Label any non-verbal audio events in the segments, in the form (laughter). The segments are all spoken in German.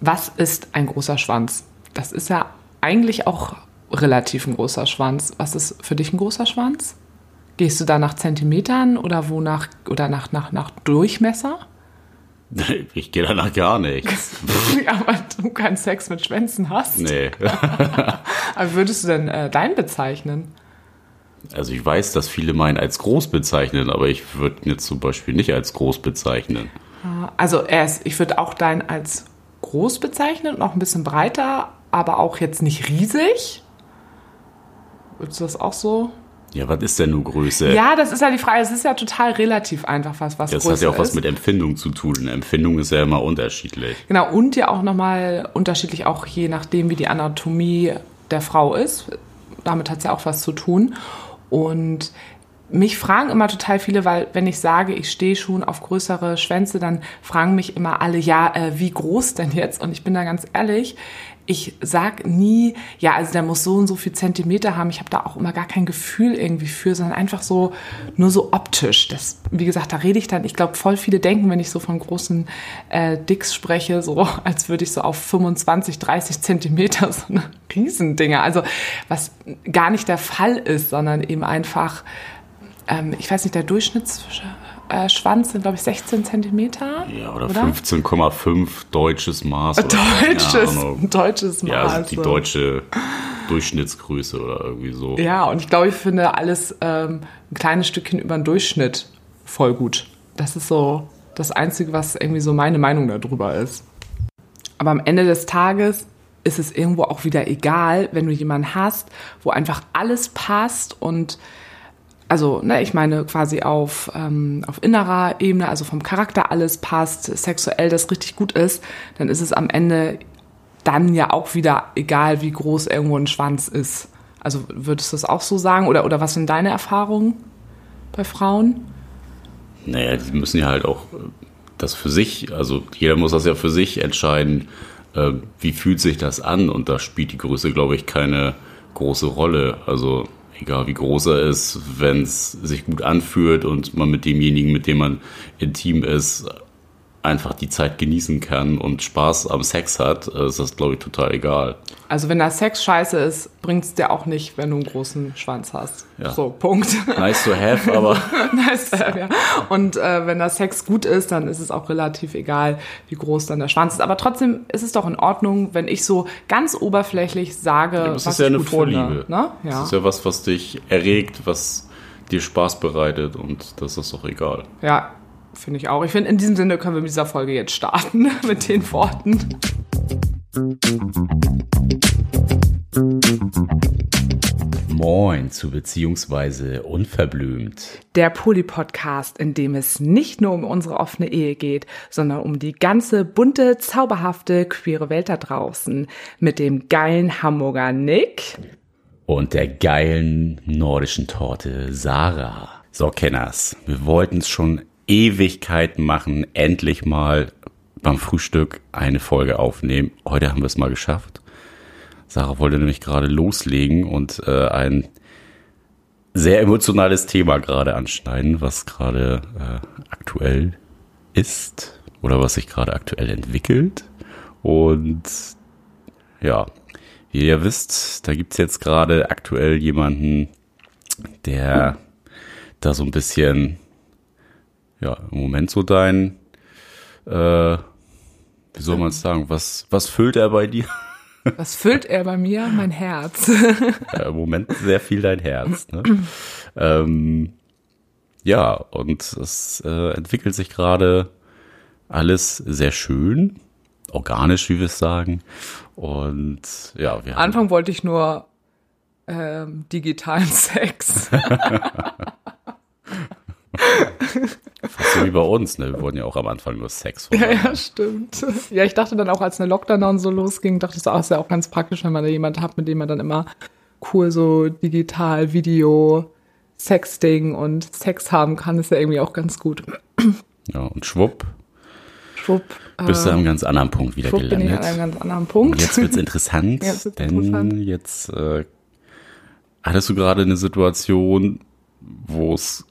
Was ist ein großer Schwanz? Das ist ja eigentlich auch relativ ein großer Schwanz. Was ist für dich ein großer Schwanz? Gehst du da nach Zentimetern oder wonach oder nach, nach, nach Durchmesser? (laughs) Ich gehe danach gar nichts. (laughs) ja, weil du keinen Sex mit Schwänzen hast. Nee. (laughs) Aber würdest du denn äh, deinen bezeichnen? Also ich weiß, dass viele meinen als groß bezeichnen, aber ich würde ihn jetzt zum Beispiel nicht als groß bezeichnen. Also er ist, ich würde auch deinen als groß bezeichnen und auch ein bisschen breiter, aber auch jetzt nicht riesig. Würdest du das auch so? Ja, was ist denn nur Größe? Ja, das ist ja die Frage. Es ist ja total relativ einfach, was was das Größe hat ja auch was ist. mit Empfindung zu tun. Empfindung ist ja immer unterschiedlich. Genau, und ja auch nochmal unterschiedlich, auch je nachdem, wie die Anatomie der Frau ist. Damit hat es ja auch was zu tun. Und mich fragen immer total viele, weil wenn ich sage, ich stehe schon auf größere Schwänze, dann fragen mich immer alle, ja, äh, wie groß denn jetzt? Und ich bin da ganz ehrlich, ich sag nie, ja, also der muss so und so viel Zentimeter haben. Ich habe da auch immer gar kein Gefühl irgendwie für, sondern einfach so nur so optisch. Das, wie gesagt, da rede ich dann. Ich glaube, voll viele denken, wenn ich so von großen äh, Dicks spreche, so (laughs) als würde ich so auf 25, 30 Zentimeter so eine Riesendinger. Also was gar nicht der Fall ist, sondern eben einfach ähm, ich weiß nicht, der Durchschnittsschwanz sind, glaube ich, 16 Zentimeter. Ja, oder, 15,5 deutsches Maß. Oder Deutsches, deutsches Maß. Ja, also die deutsche Durchschnittsgröße oder irgendwie so. Ja, und ich glaube, ich finde alles ähm, ein kleines Stückchen über den Durchschnitt voll gut. Das ist so das Einzige, was irgendwie so meine Meinung darüber ist. Aber am Ende des Tages ist es irgendwo auch wieder egal, wenn du jemanden hast, wo einfach alles passt und also, ne, ich meine quasi auf, ähm, auf innerer Ebene, also vom Charakter alles passt, sexuell das richtig gut ist, dann ist es am Ende dann ja auch wieder egal, wie groß irgendwo ein Schwanz ist. Also würdest du das auch so sagen? Oder, oder was sind deine Erfahrungen bei Frauen? Naja, die müssen ja halt auch äh, das für sich, also jeder muss das ja für sich entscheiden, äh, wie fühlt sich das an und da spielt die Größe, glaube ich, keine große Rolle. Also egal wie groß er ist, wenn es sich gut anfühlt und man mit demjenigen, mit dem man intim ist, einfach die Zeit genießen kann und Spaß am Sex hat, äh, ist das, glaube ich, total egal. Also wenn da Sex scheiße ist, bringt es dir auch nicht, wenn du einen großen Schwanz hast. Ja. So, Punkt. Nice to have, aber (laughs) nice, äh, ja. Und äh, wenn der Sex gut ist, dann ist es auch relativ egal, wie groß dann der Schwanz ist. Aber trotzdem ist es doch in Ordnung, wenn ich so ganz oberflächlich sage, das was ist ja eine Vorliebe. Finde, ne? Das ja. ist ja was, was dich erregt, was dir Spaß bereitet und das ist doch egal. ja, finde ich auch. Ich finde, in diesem Sinne können wir mit dieser Folge jetzt starten, (laughs) mit den Worten. Moin zu beziehungsweise unverblümt. Der Poli-Podcast, in dem es nicht nur um unsere offene Ehe geht, sondern um die ganze bunte, zauberhafte, queere Welt da draußen. Mit dem geilen Hamburger Nick. Und der geilen nordischen Torte Sarah. So, Kenners, wir wollten es schon Ewigkeiten machen, endlich mal beim Frühstück eine Folge aufnehmen. Heute haben wir es mal geschafft. Sarah wollte nämlich gerade loslegen und äh, ein sehr emotionales Thema gerade anschneiden, was gerade äh, aktuell ist oder was sich gerade aktuell entwickelt. Und ja, wie ihr wisst, da gibt's jetzt gerade aktuell jemanden, der da so ein bisschen, ja, im Moment so dein, äh, wie soll man es sagen, was, was füllt er bei dir? (laughs) Was füllt er bei mir? Mein Herz. (laughs) Ja, Im Moment sehr viel dein Herz. Ne? ähm, ja, und es äh, entwickelt sich gerade alles sehr schön, organisch, wie wir es sagen. Und ja, wir haben Anfang wollte ich nur ähm, digitalen (laughs) Sex. Fast so wie bei uns. Ne? Wir wurden ja auch am Anfang nur Sex. Ja, ja, stimmt. Ja, ich dachte dann auch, als eine Lockdown so losging, dachte ich so, ach, ist ja auch ganz praktisch, wenn man da jemanden hat, mit dem man dann immer cool so digital Video, Sexting und Sex haben kann, ist ja irgendwie auch ganz gut. Ja, und schwupp, Schwupp, bist du am ganz anderen Punkt wieder schwupp bin ich an gelandet. einem ganz anderen Punkt. Und jetzt wird's interessant, (laughs) Jetzt wird's denn interessant. jetzt äh, hattest du gerade eine Situation, wo es,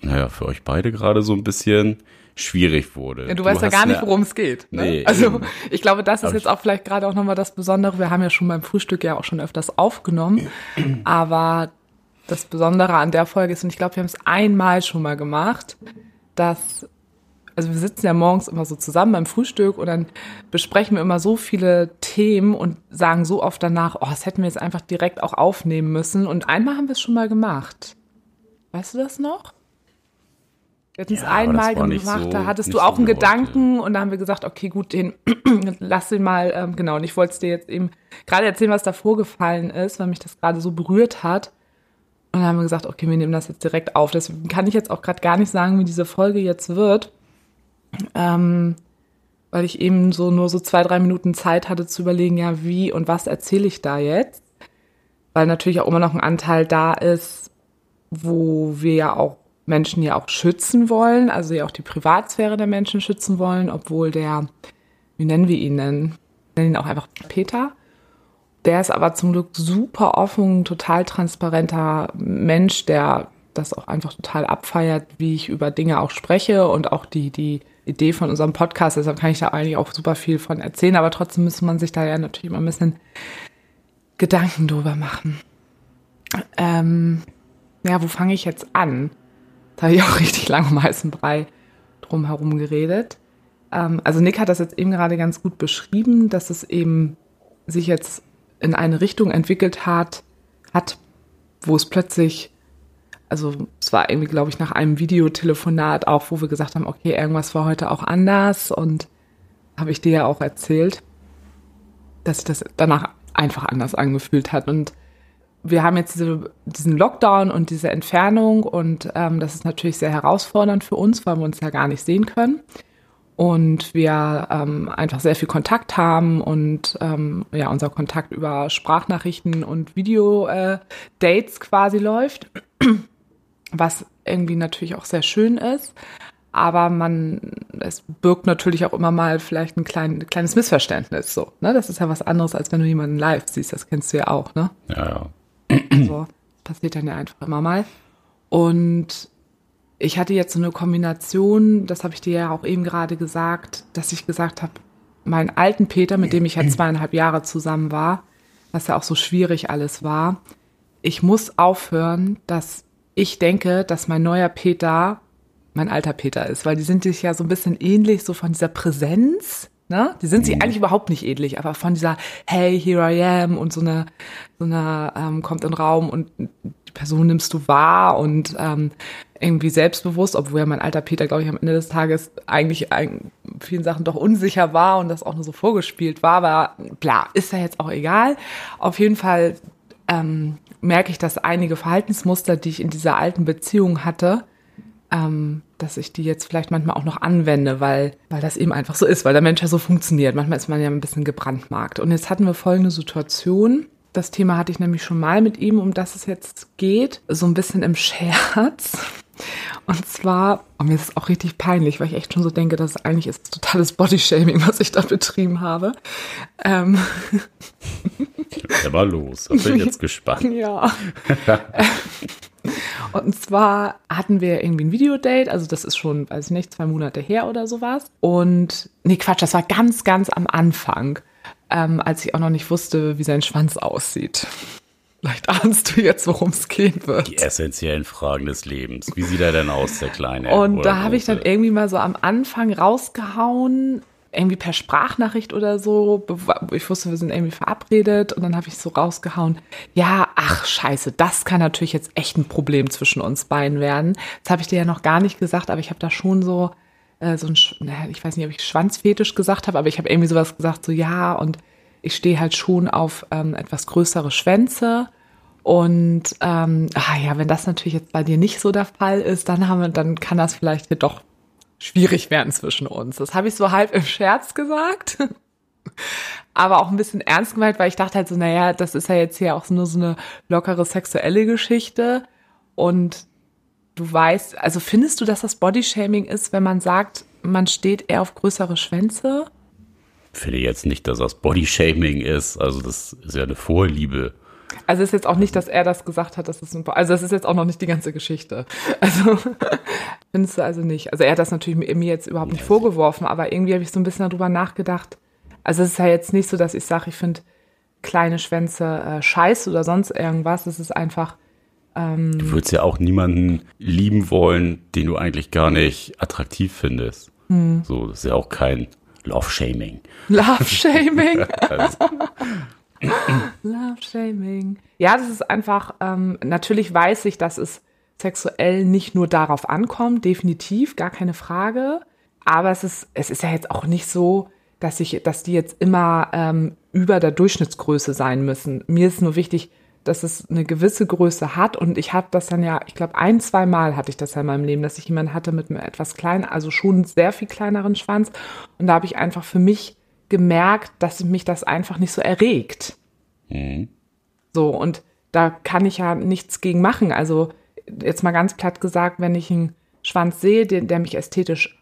naja, für euch beide gerade so ein bisschen schwierig wurde. Ja, du, du weißt ja gar nicht, worum es geht. Ne? Nee, also eben. ich glaube, das ist jetzt auch vielleicht gerade auch nochmal das Besondere. Wir haben ja schon beim Frühstück ja auch schon öfters aufgenommen, (clears throat) aber das Besondere an der Folge ist, und ich glaube, wir haben es einmal schon mal gemacht, dass also wir sitzen ja morgens immer so zusammen beim Frühstück und dann besprechen wir immer so viele Themen und sagen so oft danach, oh, das hätten wir jetzt einfach direkt auch aufnehmen müssen. Und einmal haben wir es schon mal gemacht. Weißt du das noch? Wir hatten es ja, einmal gemacht, so, da hattest du auch einen Gedanken und da haben wir gesagt, okay, gut, den (clears throat) lass den mal, ähm, genau, und ich wollte es dir jetzt eben gerade erzählen, was da vorgefallen ist, weil mich das gerade so berührt hat. Und dann haben wir gesagt, okay, wir nehmen das jetzt direkt auf. Deswegen kann ich jetzt auch gerade gar nicht sagen, wie diese Folge jetzt wird ähm, weil ich eben so nur so zwei, drei Minuten Zeit hatte zu überlegen, ja, wie und was erzähle ich da jetzt? Weil natürlich auch immer noch ein Anteil da ist, wo wir ja auch Menschen ja auch schützen wollen, also ja auch die Privatsphäre der Menschen schützen wollen, obwohl der, wie nennen wir ihn denn? Wir nennen ihn auch einfach Peter. Der ist aber zum Glück super offen, total transparenter Mensch, der das auch einfach total abfeiert, wie ich über Dinge auch spreche und auch die, die Idee von unserem Podcast. Deshalb kann ich da eigentlich auch super viel von erzählen, aber trotzdem müsste man sich da ja natürlich immer ein bisschen Gedanken drüber machen. Ähm, ja, wo fange ich jetzt an? Da habe ich auch (laughs) richtig lange um heißen Brei drum herum geredet. Ähm, also Nick hat das jetzt eben gerade ganz gut beschrieben, dass es eben sich jetzt in eine Richtung entwickelt hat, hat, wo es plötzlich also es war irgendwie, glaube ich, nach einem Videotelefonat auch, wo wir gesagt haben, okay, irgendwas war heute auch anders und habe ich dir ja auch erzählt, dass sich das danach einfach anders angefühlt hat. Und wir haben jetzt diese, diesen Lockdown und diese Entfernung und ähm, das ist natürlich sehr herausfordernd für uns, weil wir uns ja gar nicht sehen können. Und wir ähm, einfach sehr viel Kontakt haben und ähm, ja, unser Kontakt über Sprachnachrichten und Video-Dates äh, quasi läuft (clears throat) was irgendwie natürlich auch sehr schön ist. Aber man, es birgt natürlich auch immer mal vielleicht ein klein, kleines Missverständnis. So, ne? Das ist ja was anderes, als wenn du jemanden live siehst. Das kennst du ja auch, ne? Ja, ja. Also, passiert dann ja einfach immer mal. Und ich hatte jetzt so eine Kombination, das habe ich dir ja auch eben gerade gesagt, dass ich gesagt habe, meinen alten Peter, mit dem ich ja (clears throat) zweieinhalb Jahre zusammen war, was ja auch so schwierig alles war, ich muss aufhören, dass ich denke, dass mein neuer Peter mein alter Peter ist, weil die sind sich ja so ein bisschen ähnlich, so von dieser Präsenz. Ne? Die sind sich mhm. eigentlich überhaupt nicht ähnlich, aber von dieser Hey, here I am und so eine, so eine ähm, kommt in den Raum und die Person nimmst du wahr und ähm, irgendwie selbstbewusst, obwohl ja mein alter Peter, glaube ich, am Ende des Tages eigentlich in vielen Sachen doch unsicher war und das auch nur so vorgespielt war, aber bla, ist ja jetzt auch egal. Auf jeden Fall ähm, merke ich, dass einige Verhaltensmuster, die ich in dieser alten Beziehung hatte, ähm, dass ich die jetzt vielleicht manchmal auch noch anwende, weil, weil das eben einfach so ist, weil der Mensch ja so funktioniert. Manchmal ist man ja ein bisschen gebrandmarkt. Und jetzt hatten wir folgende Situation. Das Thema hatte ich nämlich schon mal mit ihm, um das es jetzt geht, so ein bisschen im Scherz. Und zwar, und oh, mir ist es auch richtig peinlich, weil ich echt schon so denke, dass es eigentlich ist totales Bodyshaming, was ich da betrieben habe. Ähm. Der war los. Da bin ich jetzt (laughs) gespannt. Ja. (laughs) (laughs) Und zwar hatten wir irgendwie ein Videodate, also das ist schon, weiß ich nicht, zwei Monate her oder sowas. Und, nee, Quatsch, das war ganz, ganz am Anfang, ähm, als ich auch noch nicht wusste, wie sein Schwanz aussieht. Vielleicht ahnst du jetzt, worum es gehen wird. Die essentiellen Fragen des Lebens. Wie sieht er denn aus, der Kleine? Und da habe ich dann irgendwie mal so am Anfang rausgehauen, irgendwie per Sprachnachricht oder so. Ich wusste, wir sind irgendwie verabredet und dann habe ich so rausgehauen, ja, ach scheiße, das kann natürlich jetzt echt ein Problem zwischen uns beiden werden. Das habe ich dir ja noch gar nicht gesagt, aber ich habe da schon so, äh, so ein, ich weiß nicht, ob ich Schwanzfetisch gesagt habe, aber ich habe irgendwie sowas gesagt, so ja, und ich stehe halt schon auf ähm, etwas größere Schwänze. Und ähm, ah ja, wenn das natürlich jetzt bei dir nicht so der Fall ist, dann haben wir, dann kann das vielleicht hier doch schwierig werden zwischen uns. Das habe ich so halb im Scherz gesagt. (laughs) Aber auch ein bisschen ernst gemeint, weil ich dachte halt so, naja, das ist ja jetzt hier auch nur so eine lockere sexuelle Geschichte. Und du weißt, also findest du, dass das Bodyshaming ist, wenn man sagt, man steht eher auf größere Schwänze? finde jetzt nicht, dass das Bodyshaming ist. Also das ist ja eine Vorliebe. Also es ist jetzt auch nicht, dass er das gesagt hat, dass es ein Also es ist jetzt auch noch nicht die ganze Geschichte. (laughs) Also (laughs) findest du also nicht. Also er hat das natürlich mir jetzt überhaupt nicht vorgeworfen, aber irgendwie habe ich so ein bisschen darüber nachgedacht. Also es ist ja jetzt nicht so, dass ich sage, ich finde kleine Schwänze äh, scheiße oder sonst irgendwas. Es ist einfach. Ähm, du würdest ja auch niemanden lieben wollen, den du eigentlich gar nicht attraktiv findest. Hm. So, das ist ja auch kein Love-Shaming. Love-Shaming. (laughs) also. (laughs) Love-Shaming. Ja, das ist einfach, ähm, natürlich weiß ich, dass es sexuell nicht nur darauf ankommt, definitiv, gar keine Frage. Aber es ist, es ist ja jetzt auch nicht so, dass ich, dass die jetzt immer ähm, über der Durchschnittsgröße sein müssen. Mir ist nur wichtig, dass es eine gewisse Größe hat und ich habe das dann ja, ich glaube ein, zwei Mal hatte ich das ja in meinem Leben, dass ich jemanden hatte mit einem etwas kleinen, also schon sehr viel kleineren Schwanz und da habe ich einfach für mich gemerkt, dass mich das einfach nicht so erregt. Mhm. So und da kann ich ja nichts gegen machen. Also jetzt mal ganz platt gesagt, wenn ich einen Schwanz sehe, der, der mich ästhetisch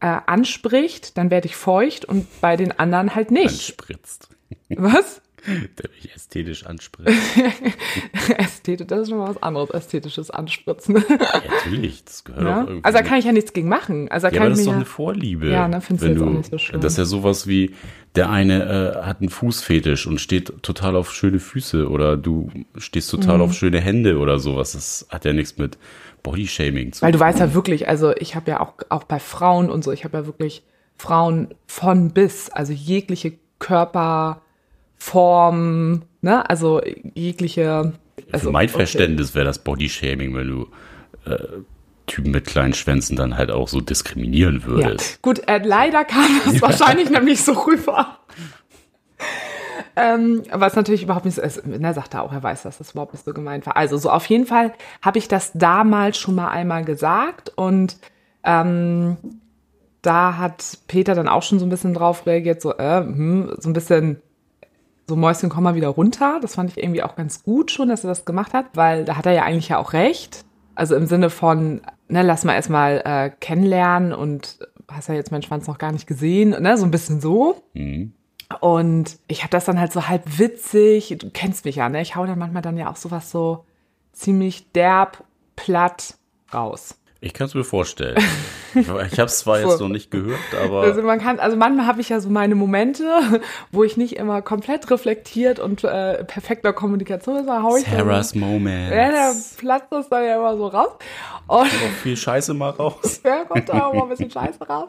äh, anspricht, dann werde ich feucht und bei den anderen halt nicht. Anspritzt. Was? (laughs) Der mich ästhetisch anspritzt. (laughs) Ästhetisch, das ist schon mal was anderes, ästhetisches Anspritzen. Ja, natürlich, das gehört ja? auch irgendwie. Also da kann ich ja nichts gegen machen. Also ja, aber das ist doch eine Vorliebe. Ja, dann findest du jetzt auch nicht so schön. Das ist ja sowas wie, der eine äh, hat einen Fußfetisch und steht total auf schöne Füße oder du stehst total mhm. auf schöne Hände oder sowas. Das hat ja nichts mit Bodyshaming zu Weil du weißt ja wirklich, also ich habe ja auch, auch bei Frauen und so, ich habe ja wirklich Frauen von bis, also jegliche Körperform, ne, also jegliche. Also, Für mein okay. Verständnis wäre das Bodyshaming, wenn du äh, Typen mit kleinen Schwänzen dann halt auch so diskriminieren würdest. Ja. Gut, äh, leider kam das (laughs) wahrscheinlich nämlich so rüber. Ähm, was natürlich überhaupt nicht so ist. Ne, sagt er auch, er weiß, dass das überhaupt nicht so gemeint war. Also so auf jeden Fall habe ich das damals schon mal einmal gesagt und ähm, da hat Peter dann auch schon so ein bisschen drauf reagiert, so, äh, hm, so ein bisschen so Mäuschen, komm mal wieder runter. Das fand ich irgendwie auch ganz gut schon, dass er das gemacht hat, weil da hat er ja eigentlich ja auch recht. Also im Sinne von, ne, lass mal erstmal äh, kennenlernen und hast ja jetzt meinen Schwanz noch gar nicht gesehen, ne, so ein bisschen so. Mhm. Und ich habe das dann halt so halb witzig, du kennst mich ja, ne? Ich hau dann manchmal dann ja auch sowas so ziemlich derb, platt raus. Ich kann es mir vorstellen. (laughs) ich habe es zwar jetzt noch nicht gehört, aber. Also man kann, also manchmal habe ich ja so meine Momente, wo ich nicht immer komplett reflektiert und äh, perfekter Kommunikation ist, hau ich Sarah's Moment. Ja, der platzt das dann ja immer so raus. Und kommt auch viel Scheiße mal raus. (laughs) ja, kommt da auch mal ein bisschen (laughs) Scheiße raus.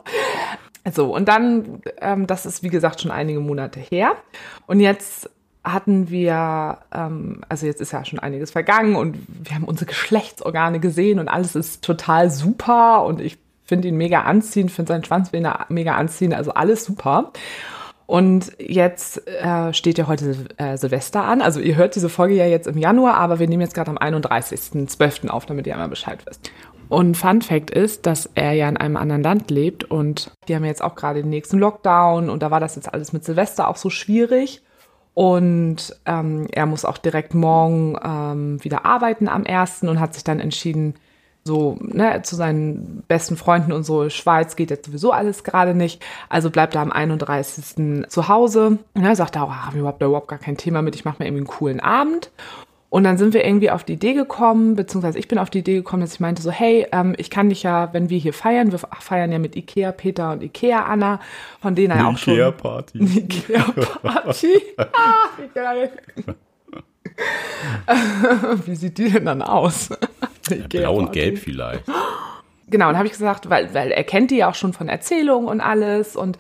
So, und dann, ähm, das ist wie gesagt schon einige Monate her. Und jetzt hatten wir, ähm, also jetzt ist ja schon einiges vergangen und wir haben unsere Geschlechtsorgane gesehen und alles ist total super und ich finde ihn mega anziehend, finde seinen Schwanz mega anziehend, also alles super. Und jetzt äh, steht ja heute äh, Silvester an. Also ihr hört diese Folge ja jetzt im Januar, aber wir nehmen jetzt gerade am 31.12. auf, damit ihr einmal Bescheid wisst. Und Fun Fact ist, dass er ja in einem anderen Land lebt und die haben jetzt auch gerade den nächsten Lockdown und da war das jetzt alles mit Silvester auch so schwierig. Und ähm, er muss auch direkt morgen ähm, wieder arbeiten am ersten und hat sich dann entschieden, so ne, zu seinen besten Freunden und so, Schweiz geht jetzt sowieso alles gerade nicht. Also bleibt er am 31. zu Hause. Und er sagt, oh, haben wir überhaupt, überhaupt gar kein Thema mit, ich mache mir irgendwie einen coolen Abend. Und dann sind wir irgendwie auf die Idee gekommen, beziehungsweise ich bin auf die Idee gekommen, dass ich meinte so, hey, ähm, ich kann dich ja, wenn wir hier feiern, wir feiern ja mit Ikea Peter und Ikea Anna, von denen er auch schon... Ikea Party. (laughs) Ikea Party. ah, (laughs) wie geil. (laughs) wie sieht die denn dann aus? Ja, blau und gelb vielleicht. (gasps) Genau, und habe ich gesagt, weil, weil er kennt die ja auch schon von Erzählungen und alles und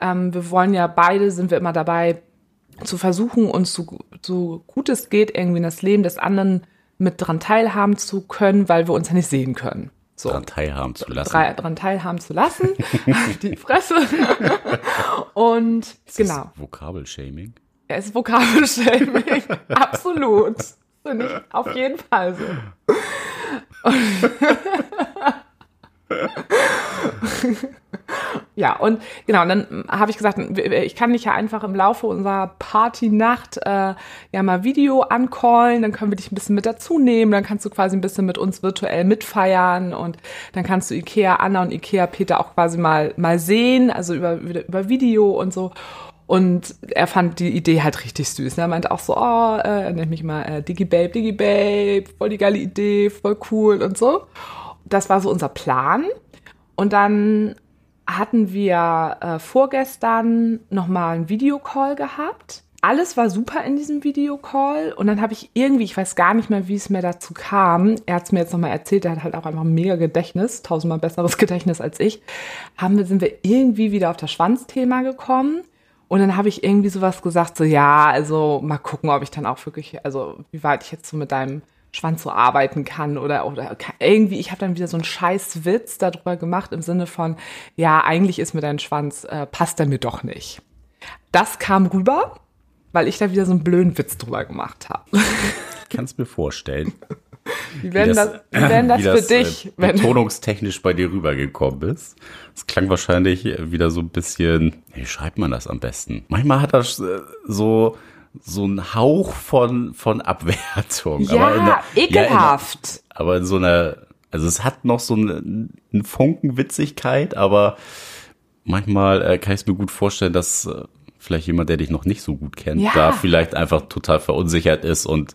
ähm, wir wollen ja beide, sind wir immer dabei, zu versuchen, uns so, so gut es geht, irgendwie in das Leben des anderen mit dran teilhaben zu können, weil wir uns ja nicht sehen können. So. Dran teilhaben zu lassen. Dra dran teilhaben zu lassen. (laughs) Die Fresse. (laughs) Und ist genau. Vokabelshaming? Ja, ist Vokabelshaming. (laughs) Absolut. Finde ich auf jeden Fall so. (laughs) ja, und genau, und dann habe ich gesagt, ich kann dich ja einfach im Laufe unserer Partynacht äh, ja mal Video ancallen, dann können wir dich ein bisschen mit dazu nehmen, dann kannst du quasi ein bisschen mit uns virtuell mitfeiern und dann kannst du Ikea Anna und Ikea Peter auch quasi mal mal sehen, also über über Video und so. Und er fand die Idee halt richtig süß. Er meinte auch so, oh, äh, er nennt mich mal äh, Diggy Babe, Diggy Babe, voll die geile Idee, voll cool und so. Das war so unser Plan. Und dann hatten wir äh, vorgestern nochmal einen Videocall gehabt. Alles war super in diesem Videocall. Und dann habe ich irgendwie, ich weiß gar nicht mehr, wie es mir dazu kam, er hat es mir jetzt nochmal erzählt, er hat halt auch einfach ein mega Gedächtnis, tausendmal besseres (laughs) Gedächtnis als ich, haben wir, sind wir irgendwie wieder auf das Schwanzthema gekommen. Und dann habe ich irgendwie sowas gesagt, so ja, also mal gucken, ob ich dann auch wirklich, also wie weit ich jetzt so mit deinem Schwanz so arbeiten kann oder, oder irgendwie, ich habe dann wieder so einen scheiß Witz darüber gemacht im Sinne von, ja, eigentlich ist mir dein Schwanz, äh, passt er mir doch nicht. Das kam rüber, weil ich da wieder so einen blöden Witz drüber gemacht habe. Ich (laughs) kann es mir vorstellen. Wie werden das, wie werden das, wie für das dich? Äh, wenn- betonungstechnisch bei dir rübergekommen ist. Es klang wahrscheinlich wieder so ein bisschen, wie schreibt man das am besten? Manchmal hat das äh, so so ein Hauch von von Abwertung. ja, aber in der- ekelhaft. Ja, in, aber in so einer, also es hat noch so einen, einen Funken Witzigkeit, aber manchmal äh, kann ich es mir gut vorstellen, dass äh, vielleicht jemand, der dich noch nicht so gut kennt, Ja. da vielleicht einfach total verunsichert ist und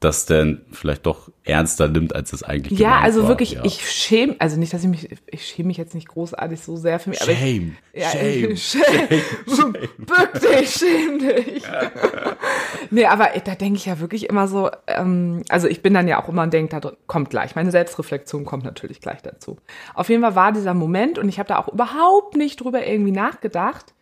das dann vielleicht doch ernster nimmt, als es eigentlich ja, also war. wirklich, ja. ich schäme, also nicht, dass ich mich, ich schäme mich jetzt nicht großartig so sehr für mich, aber ich, Shame, Ja, (laughs) shame, shame. (laughs) Bück dich, schäm dich. (laughs) nee, aber da denke ich ja wirklich immer so, ähm, also ich bin dann ja auch immer und denke, da kommt gleich. Meine Selbstreflexion kommt natürlich gleich dazu. Auf jeden Fall war dieser Moment und ich habe da auch überhaupt nicht drüber irgendwie nachgedacht.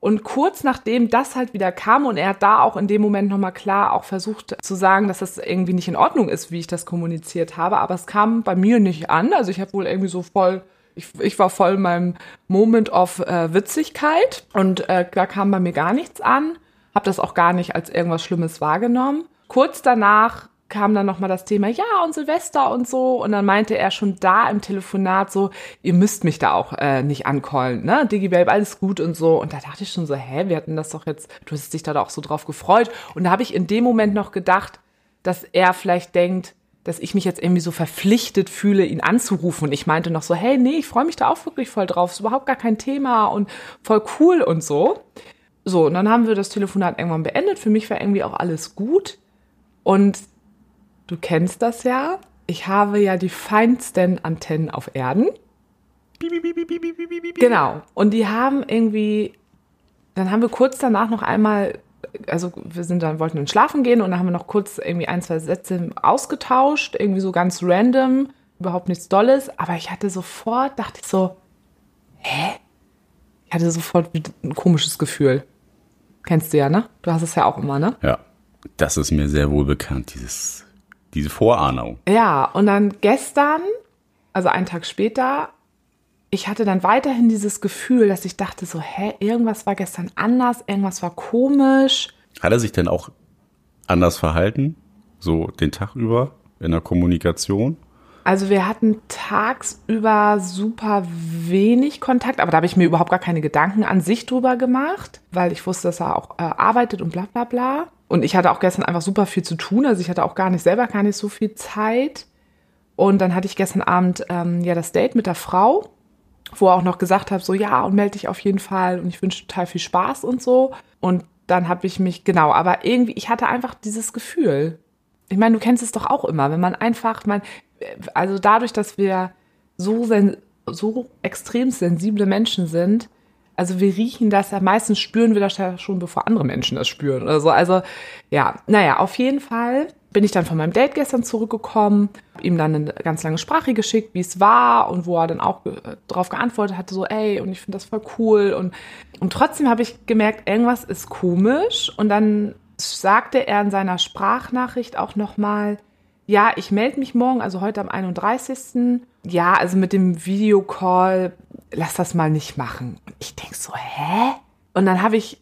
Und kurz nachdem das halt wieder kam und er hat da auch in dem Moment nochmal klar auch versucht zu sagen, dass das irgendwie nicht in Ordnung ist, wie ich das kommuniziert habe, aber es kam bei mir nicht an. Also ich habe wohl irgendwie so voll, ich, ich war voll in meinem Moment of äh, Witzigkeit und äh, da kam bei mir gar nichts an, habe das auch gar nicht als irgendwas Schlimmes wahrgenommen. Kurz danach kam dann nochmal das Thema, ja, und Silvester und so. Und dann meinte er schon da im Telefonat so, ihr müsst mich da auch äh, nicht ancallen, ne? Digibabe, alles gut und so. Und da dachte ich schon so, hä, wir hatten das doch jetzt, du hast dich da doch so drauf gefreut. Und da habe ich in dem Moment noch gedacht, dass er vielleicht denkt, dass ich mich jetzt irgendwie so verpflichtet fühle, ihn anzurufen. Und ich meinte noch so, hey, nee, ich freue mich da auch wirklich voll drauf. Ist überhaupt gar kein Thema und voll cool und so. So, und dann haben wir das Telefonat irgendwann beendet. Für mich war irgendwie auch alles gut. Und du kennst das ja. Ich habe ja die feinsten Antennen auf Erden. Genau. Und die haben irgendwie, dann haben wir kurz danach noch einmal, also wir sind dann, wollten dann schlafen gehen und dann haben wir noch kurz irgendwie ein, zwei Sätze ausgetauscht, irgendwie so ganz random, überhaupt nichts Dolles. Aber ich hatte sofort, dachte ich so, hä? Ich hatte sofort ein komisches Gefühl. Kennst du ja, ne? Du hast es ja auch immer, ne? ja, das ist mir sehr wohl bekannt, dieses, diese Vorahnung. Ja, und dann gestern, also einen Tag später, ich hatte dann weiterhin dieses Gefühl, dass ich dachte so, hä, irgendwas war gestern anders, irgendwas war komisch. Hat er sich denn auch anders verhalten? So den Tag über in der Kommunikation? Also wir hatten tagsüber super wenig Kontakt, aber da habe ich mir überhaupt gar keine Gedanken an sich drüber gemacht, weil ich wusste, dass er auch äh, arbeitet und bla bla bla. Und ich hatte auch gestern einfach super viel zu tun, also ich hatte auch gar nicht selber gar nicht so viel Zeit. Und dann hatte ich gestern Abend ähm, ja das Date mit der Frau, wo er auch noch gesagt habe, so ja, und melde dich auf jeden Fall und ich wünsche total viel Spaß und so. Und dann habe ich mich, genau, aber irgendwie, ich hatte einfach dieses Gefühl. Ich meine, du kennst es doch auch immer, wenn man einfach, man, also dadurch, dass wir so, so extrem sensible Menschen sind, also wir riechen das ja, meistens spüren wir das ja schon, bevor andere Menschen das spüren oder so. Also ja, naja, auf jeden Fall bin ich dann von meinem Date gestern zurückgekommen, ihm dann eine ganz lange Sprache geschickt, wie es war und wo er dann auch äh, darauf geantwortet hatte, so ey, und ich finde das voll cool und, und trotzdem habe ich gemerkt, irgendwas ist komisch und dann sagte er in seiner Sprachnachricht auch nochmal, ja, ich melde mich morgen, also heute am 31. Ja, also mit dem Videocall, lass das mal nicht machen. Und ich denk so, hä? Und dann habe ich,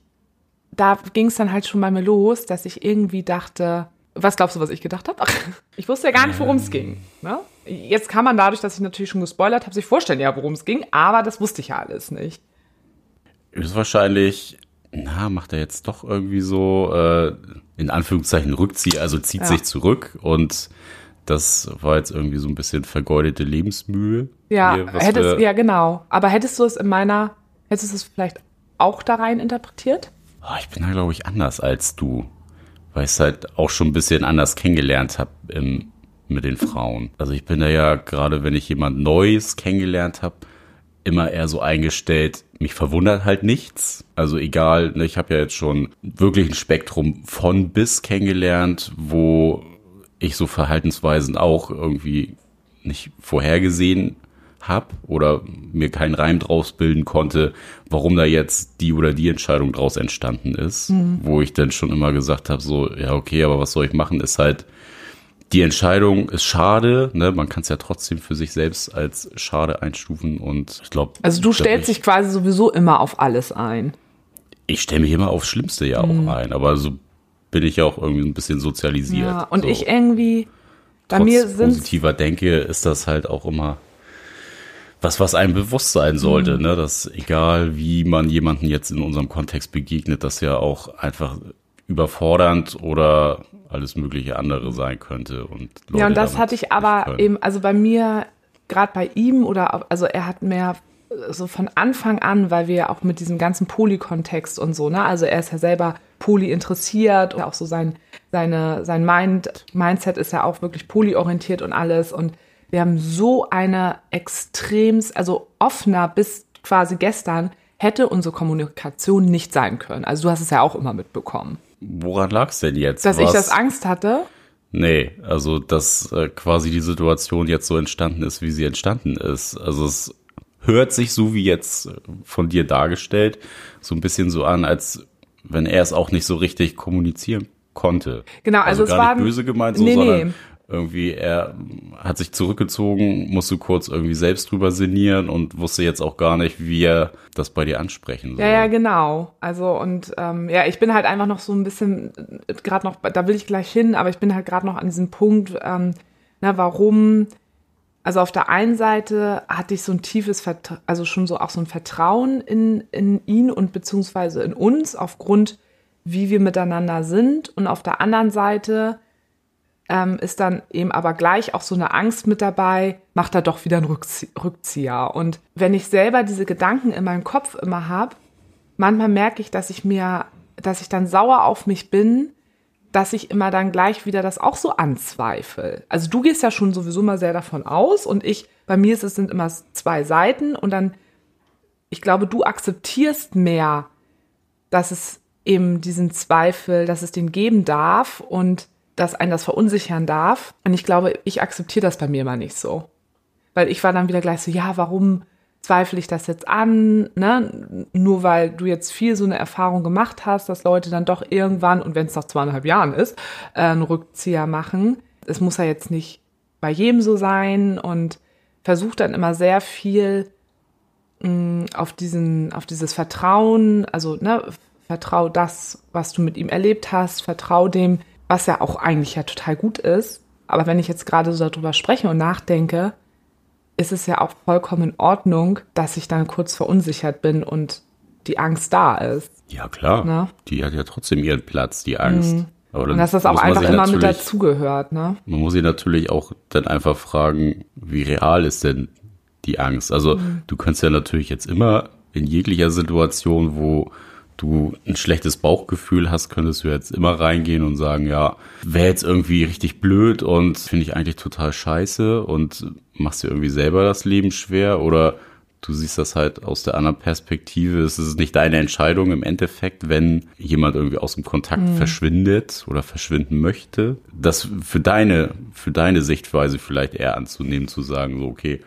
da ging es dann halt schon bei mir los, dass ich irgendwie dachte, was glaubst du, was ich gedacht habe? (laughs) Ich wusste ja gar nicht, worum es ging. Ne? Jetzt kann man dadurch, dass ich natürlich schon gespoilert habe, sich vorstellen, ja, worum es ging, aber das wusste ich ja alles nicht. Ist wahrscheinlich, na, macht er jetzt doch irgendwie so, äh, in Anführungszeichen Rückzieh, also zieht Ja. sich zurück und das war jetzt irgendwie so ein bisschen vergeudete Lebensmühe. Ja, hier, hättest, ja, genau. Aber hättest du es in meiner, hättest du es vielleicht auch da rein interpretiert? Oh, ich bin da, glaube ich, anders als du. Weil ich es halt auch schon ein bisschen anders kennengelernt habe mit den Frauen. Also ich bin da ja gerade, wenn ich jemand Neues kennengelernt habe, immer eher so eingestellt, mich verwundert halt nichts. Also egal, ne, ich habe ja jetzt schon wirklich ein Spektrum von bis kennengelernt, wo ich so Verhaltensweisen auch irgendwie nicht vorhergesehen habe oder mir keinen Reim draus bilden konnte, warum da jetzt die oder die Entscheidung draus entstanden ist, mhm. wo ich dann schon immer gesagt habe, so, ja, okay, aber was soll ich machen, ist halt, die Entscheidung ist schade, ne? man kann es ja trotzdem für sich selbst als schade einstufen und ich glaube. Also du stellst dich quasi sowieso immer auf alles ein. Ich stelle mich immer aufs Schlimmste ja mhm. auch ein, aber so bin ich ja auch irgendwie ein bisschen sozialisiert. Ja, und so. ich irgendwie, bei Trotz mir sind positiver denke, ist das halt auch immer was, was einem bewusst sein sollte, mhm. ne? dass egal wie man jemanden jetzt in unserem Kontext begegnet, das ja auch einfach überfordernd oder alles mögliche andere sein könnte. Und Leute ja, und das hatte ich aber eben, also bei mir, gerade bei ihm oder, also er hat mehr so von Anfang an, weil wir ja auch mit diesem ganzen Poly-Kontext und so, ne, also er ist ja selber Poly interessiert und auch so sein, seine, sein Mind, Mindset ist ja auch wirklich polyorientiert und alles und wir haben so eine extrem, also offener bis quasi gestern hätte unsere Kommunikation nicht sein können. Also du hast es ja auch immer mitbekommen. Woran lag es denn jetzt? Dass Was? ich das Angst hatte? Nee, also dass äh, quasi die Situation jetzt so entstanden ist, wie sie entstanden ist. Also es hört sich so wie jetzt von dir dargestellt, so ein bisschen so an, als wenn er es auch nicht so richtig kommunizieren konnte. Genau, also, also gar es war nicht böse gemeint, so, nee, sondern nee irgendwie, er hat sich zurückgezogen, musste kurz irgendwie selbst drüber sinnieren und wusste jetzt auch gar nicht, wie er das bei dir ansprechen soll. Ja, ja, genau. Also und ähm, ja, ich bin halt einfach noch so ein bisschen, gerade noch, da will ich gleich hin, aber ich bin halt gerade noch an diesem Punkt, ähm, na, warum, also auf der einen Seite hatte ich so ein tiefes, Vertra also schon so auch so ein Vertrauen in, in ihn und beziehungsweise in uns aufgrund, wie wir miteinander sind und auf der anderen Seite ähm, ist dann eben aber gleich auch so eine Angst mit dabei, macht er doch wieder einen Rückzie Rückzieher. Und wenn ich selber diese Gedanken in meinem Kopf immer habe, manchmal merke ich, dass ich mir, dass ich dann sauer auf mich bin, dass ich immer dann gleich wieder das auch so anzweifle. Also du gehst ja schon sowieso mal sehr davon aus und ich, bei mir ist es sind immer zwei Seiten und dann, ich glaube, du akzeptierst mehr, dass es eben diesen Zweifel, dass es den geben darf und dass einen das verunsichern darf. Und ich glaube, ich akzeptiere das bei mir mal nicht so. Weil ich war dann wieder gleich so, ja, warum zweifle ich das jetzt an? Ne? Nur weil du jetzt viel so eine Erfahrung gemacht hast, dass Leute dann doch irgendwann, und wenn es nach zweieinhalb Jahren ist, äh, einen Rückzieher machen. Es muss ja jetzt nicht bei jedem so sein und versucht dann immer sehr viel mh, mm, auf diesen, auf dieses Vertrauen, also ne, vertrau das, was du mit ihm erlebt hast, vertrau dem, was ja auch eigentlich ja total gut ist. Aber wenn ich jetzt gerade so darüber spreche und nachdenke, ist es ja auch vollkommen in Ordnung, dass ich dann kurz verunsichert bin und die Angst da ist. Ja, klar. Ne? Die hat ja trotzdem ihren Platz, die Angst. Mhm. Aber und dass das auch einfach immer mit dazugehört. Ne? Man muss sich natürlich auch dann einfach fragen, wie real ist denn die Angst? Also mhm. du kannst ja natürlich jetzt immer in jeglicher Situation, wo du ein schlechtes Bauchgefühl hast, könntest du jetzt immer reingehen und sagen, ja, wäre jetzt irgendwie richtig blöd und finde ich eigentlich total scheiße und machst dir irgendwie selber das Leben schwer oder du siehst das halt aus der anderen Perspektive. Es ist nicht deine Entscheidung im Endeffekt, wenn jemand irgendwie aus dem Kontakt mhm. verschwindet oder verschwinden möchte. Das für deine, für deine Sichtweise vielleicht eher anzunehmen, zu sagen, so, okay,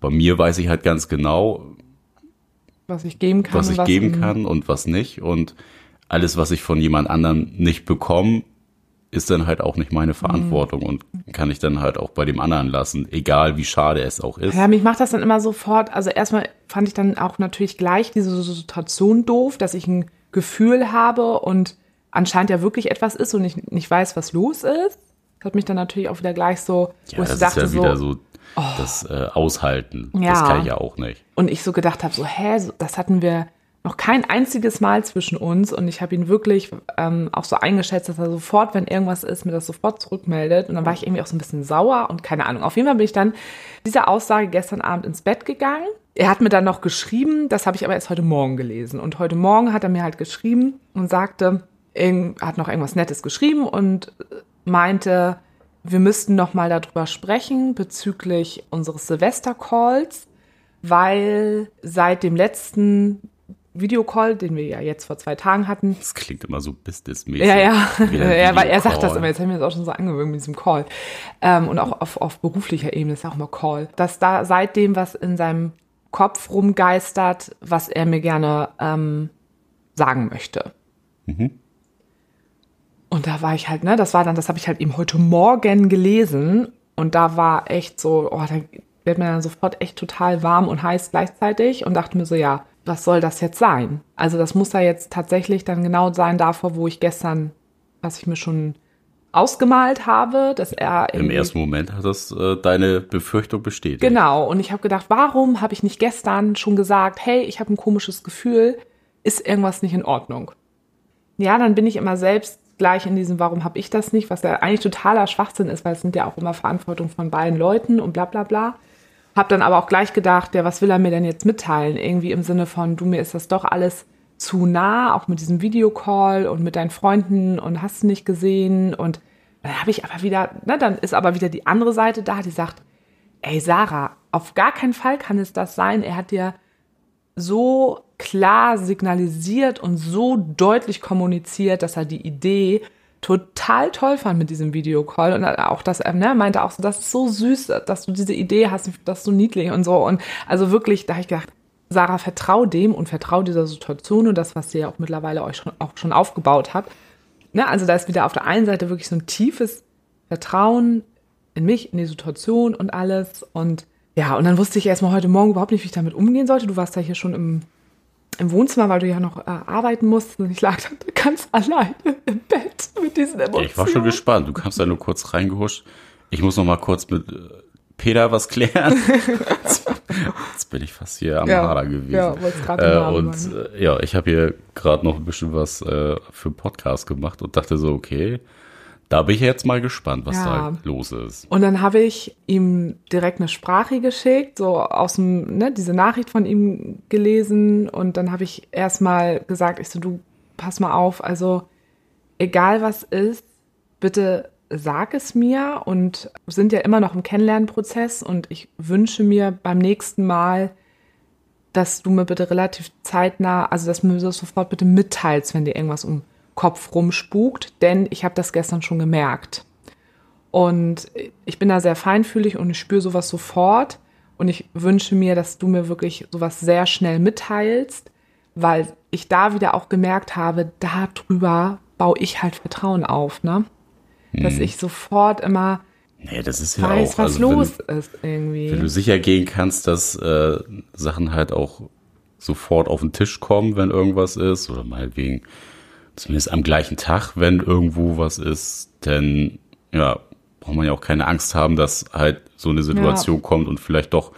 bei mir weiß ich halt ganz genau, was ich geben kann. Was ich was geben kann und was nicht. Und alles, was ich von jemand anderem nicht bekomme, ist dann halt auch nicht meine Verantwortung mhm. und kann ich dann halt auch bei dem anderen lassen, egal wie schade es auch ist. Ja, mich macht das dann immer sofort, also erstmal fand ich dann auch natürlich gleich diese Situation doof, dass ich ein Gefühl habe und anscheinend ja wirklich etwas ist und ich nicht weiß, was los ist. Das hat mich dann natürlich auch wieder gleich so, ja, wo ich das dachte, ist ja wieder so, so oh. das äh, Aushalten. Ja. Das kann ich ja auch nicht. Und ich so gedacht habe, so, hä, das hatten wir noch kein einziges Mal zwischen uns und ich habe ihn wirklich ähm, auch so eingeschätzt, dass er sofort, wenn irgendwas ist, mir das sofort zurückmeldet. Und dann war ich irgendwie auch so ein bisschen sauer und keine Ahnung. Auf jeden Fall bin ich dann dieser Aussage gestern Abend ins Bett gegangen er hat mir dann noch geschrieben, das habe ich aber erst heute Morgen gelesen. Und heute Morgen hat er mir halt geschrieben und sagte, hat noch irgendwas Nettes geschrieben und meinte, wir müssten noch mal darüber sprechen bezüglich unseres Silvester-Calls, weil seit dem letzten Videocall, den wir ja jetzt vor zwei Tagen hatten. Das klingt immer so businessmäßig. Ja, ja. ja, (laughs) weil er sagt das immer, jetzt haben wir das auch schon so angewöhnt mit diesem Call. Ähm, und auch auf, auf beruflicher Ebene ist auch immer Call. Dass da seitdem was in seinem Kopf rumgeistert, was er mir gerne ähm, sagen möchte. Mhm. Und da war ich halt, ne, das war dann, das habe ich halt eben heute Morgen gelesen und da war echt so, oh, da wird mir dann sofort echt total warm und heiß gleichzeitig und dachte mir so, ja, was soll das jetzt sein? Also das muss ja jetzt tatsächlich dann genau sein davor, wo ich gestern, was ich mir schon ausgemalt habe, dass er im ersten Moment hat das äh, deine Befürchtung bestätigt. Genau. Und ich habe gedacht, warum habe ich nicht gestern schon gesagt, hey, ich habe ein komisches Gefühl, ist irgendwas nicht in Ordnung? Ja, dann bin ich immer selbst gleich in diesem, warum habe ich das nicht, was ja eigentlich totaler Schwachsinn ist, weil es sind ja auch immer Verantwortung von beiden Leuten und bla bla bla. Hab dann aber auch gleich gedacht, ja, was will er mir denn jetzt mitteilen? Irgendwie im Sinne von, du, mir ist das doch alles zu nah, auch mit diesem Videocall und mit deinen Freunden und hast du nicht gesehen. Und dann habe ich aber wieder, na, dann ist aber wieder die andere Seite da, die sagt, ey Sarah, auf gar keinen Fall kann es das sein. Er hat dir so klar signalisiert und so deutlich kommuniziert, dass er die Idee total toll fand mit diesem Videocall und auch dass er ne, meinte auch so, das ist so süß, dass du diese Idee hast, das ist so niedlich und so und also wirklich, da habe ich gedacht, Sarah, vertrau dem und vertrau dieser Situation und das, was ihr ja auch mittlerweile euch schon, auch schon aufgebaut habt. Ne, also da ist wieder auf der einen Seite wirklich so ein tiefes Vertrauen in mich, in die Situation und alles und ja, und dann wusste ich erstmal heute Morgen überhaupt nicht, wie ich damit umgehen sollte. Du warst ja hier schon im, im Wohnzimmer, weil du ja noch äh, arbeiten musst. Und ich lag dann ganz alleine im Bett mit diesen Emotionen. Ich war schon gespannt. Du kamst da nur kurz reingehuscht. Ich muss noch mal kurz mit äh, Peter was klären. (laughs) Jetzt bin ich fast hier am ja, Hader gewesen. Ja, äh, und äh, ja, ich habe hier gerade noch ein bisschen was äh, für Podcast gemacht und dachte so, okay, da bin ich jetzt mal gespannt, was ja. da los ist. Und dann habe ich ihm direkt eine Sprache geschickt, so aus dem, ne, diese Nachricht von ihm gelesen. Und dann habe ich erstmal gesagt, ich so, du, pass mal auf, also egal was ist, bitte sag es mir. Und wir sind ja immer noch im Kennenlernprozess und ich wünsche mir beim nächsten Mal, dass du mir bitte relativ zeitnah, also dass du mir das sofort bitte mitteilst, wenn dir irgendwas um Kopf rumspukt, denn ich habe das gestern schon gemerkt. Und ich bin da sehr feinfühlig und ich spüre sowas sofort. Und ich wünsche mir, dass du mir wirklich sowas sehr schnell mitteilst, weil ich da wieder auch gemerkt habe, darüber baue ich halt Vertrauen auf, ne? Dass hm. ich sofort immer nee, das ist ja weiß, auch, was also los du, ist irgendwie. Wenn du sicher gehen kannst, dass äh, Sachen halt auch sofort auf den Tisch kommen, wenn irgendwas ist, oder meinetwegen zumindest am gleichen Tag, wenn irgendwo was ist, denn ja, braucht man ja auch keine Angst haben, dass halt so eine Situation ja. kommt und vielleicht doch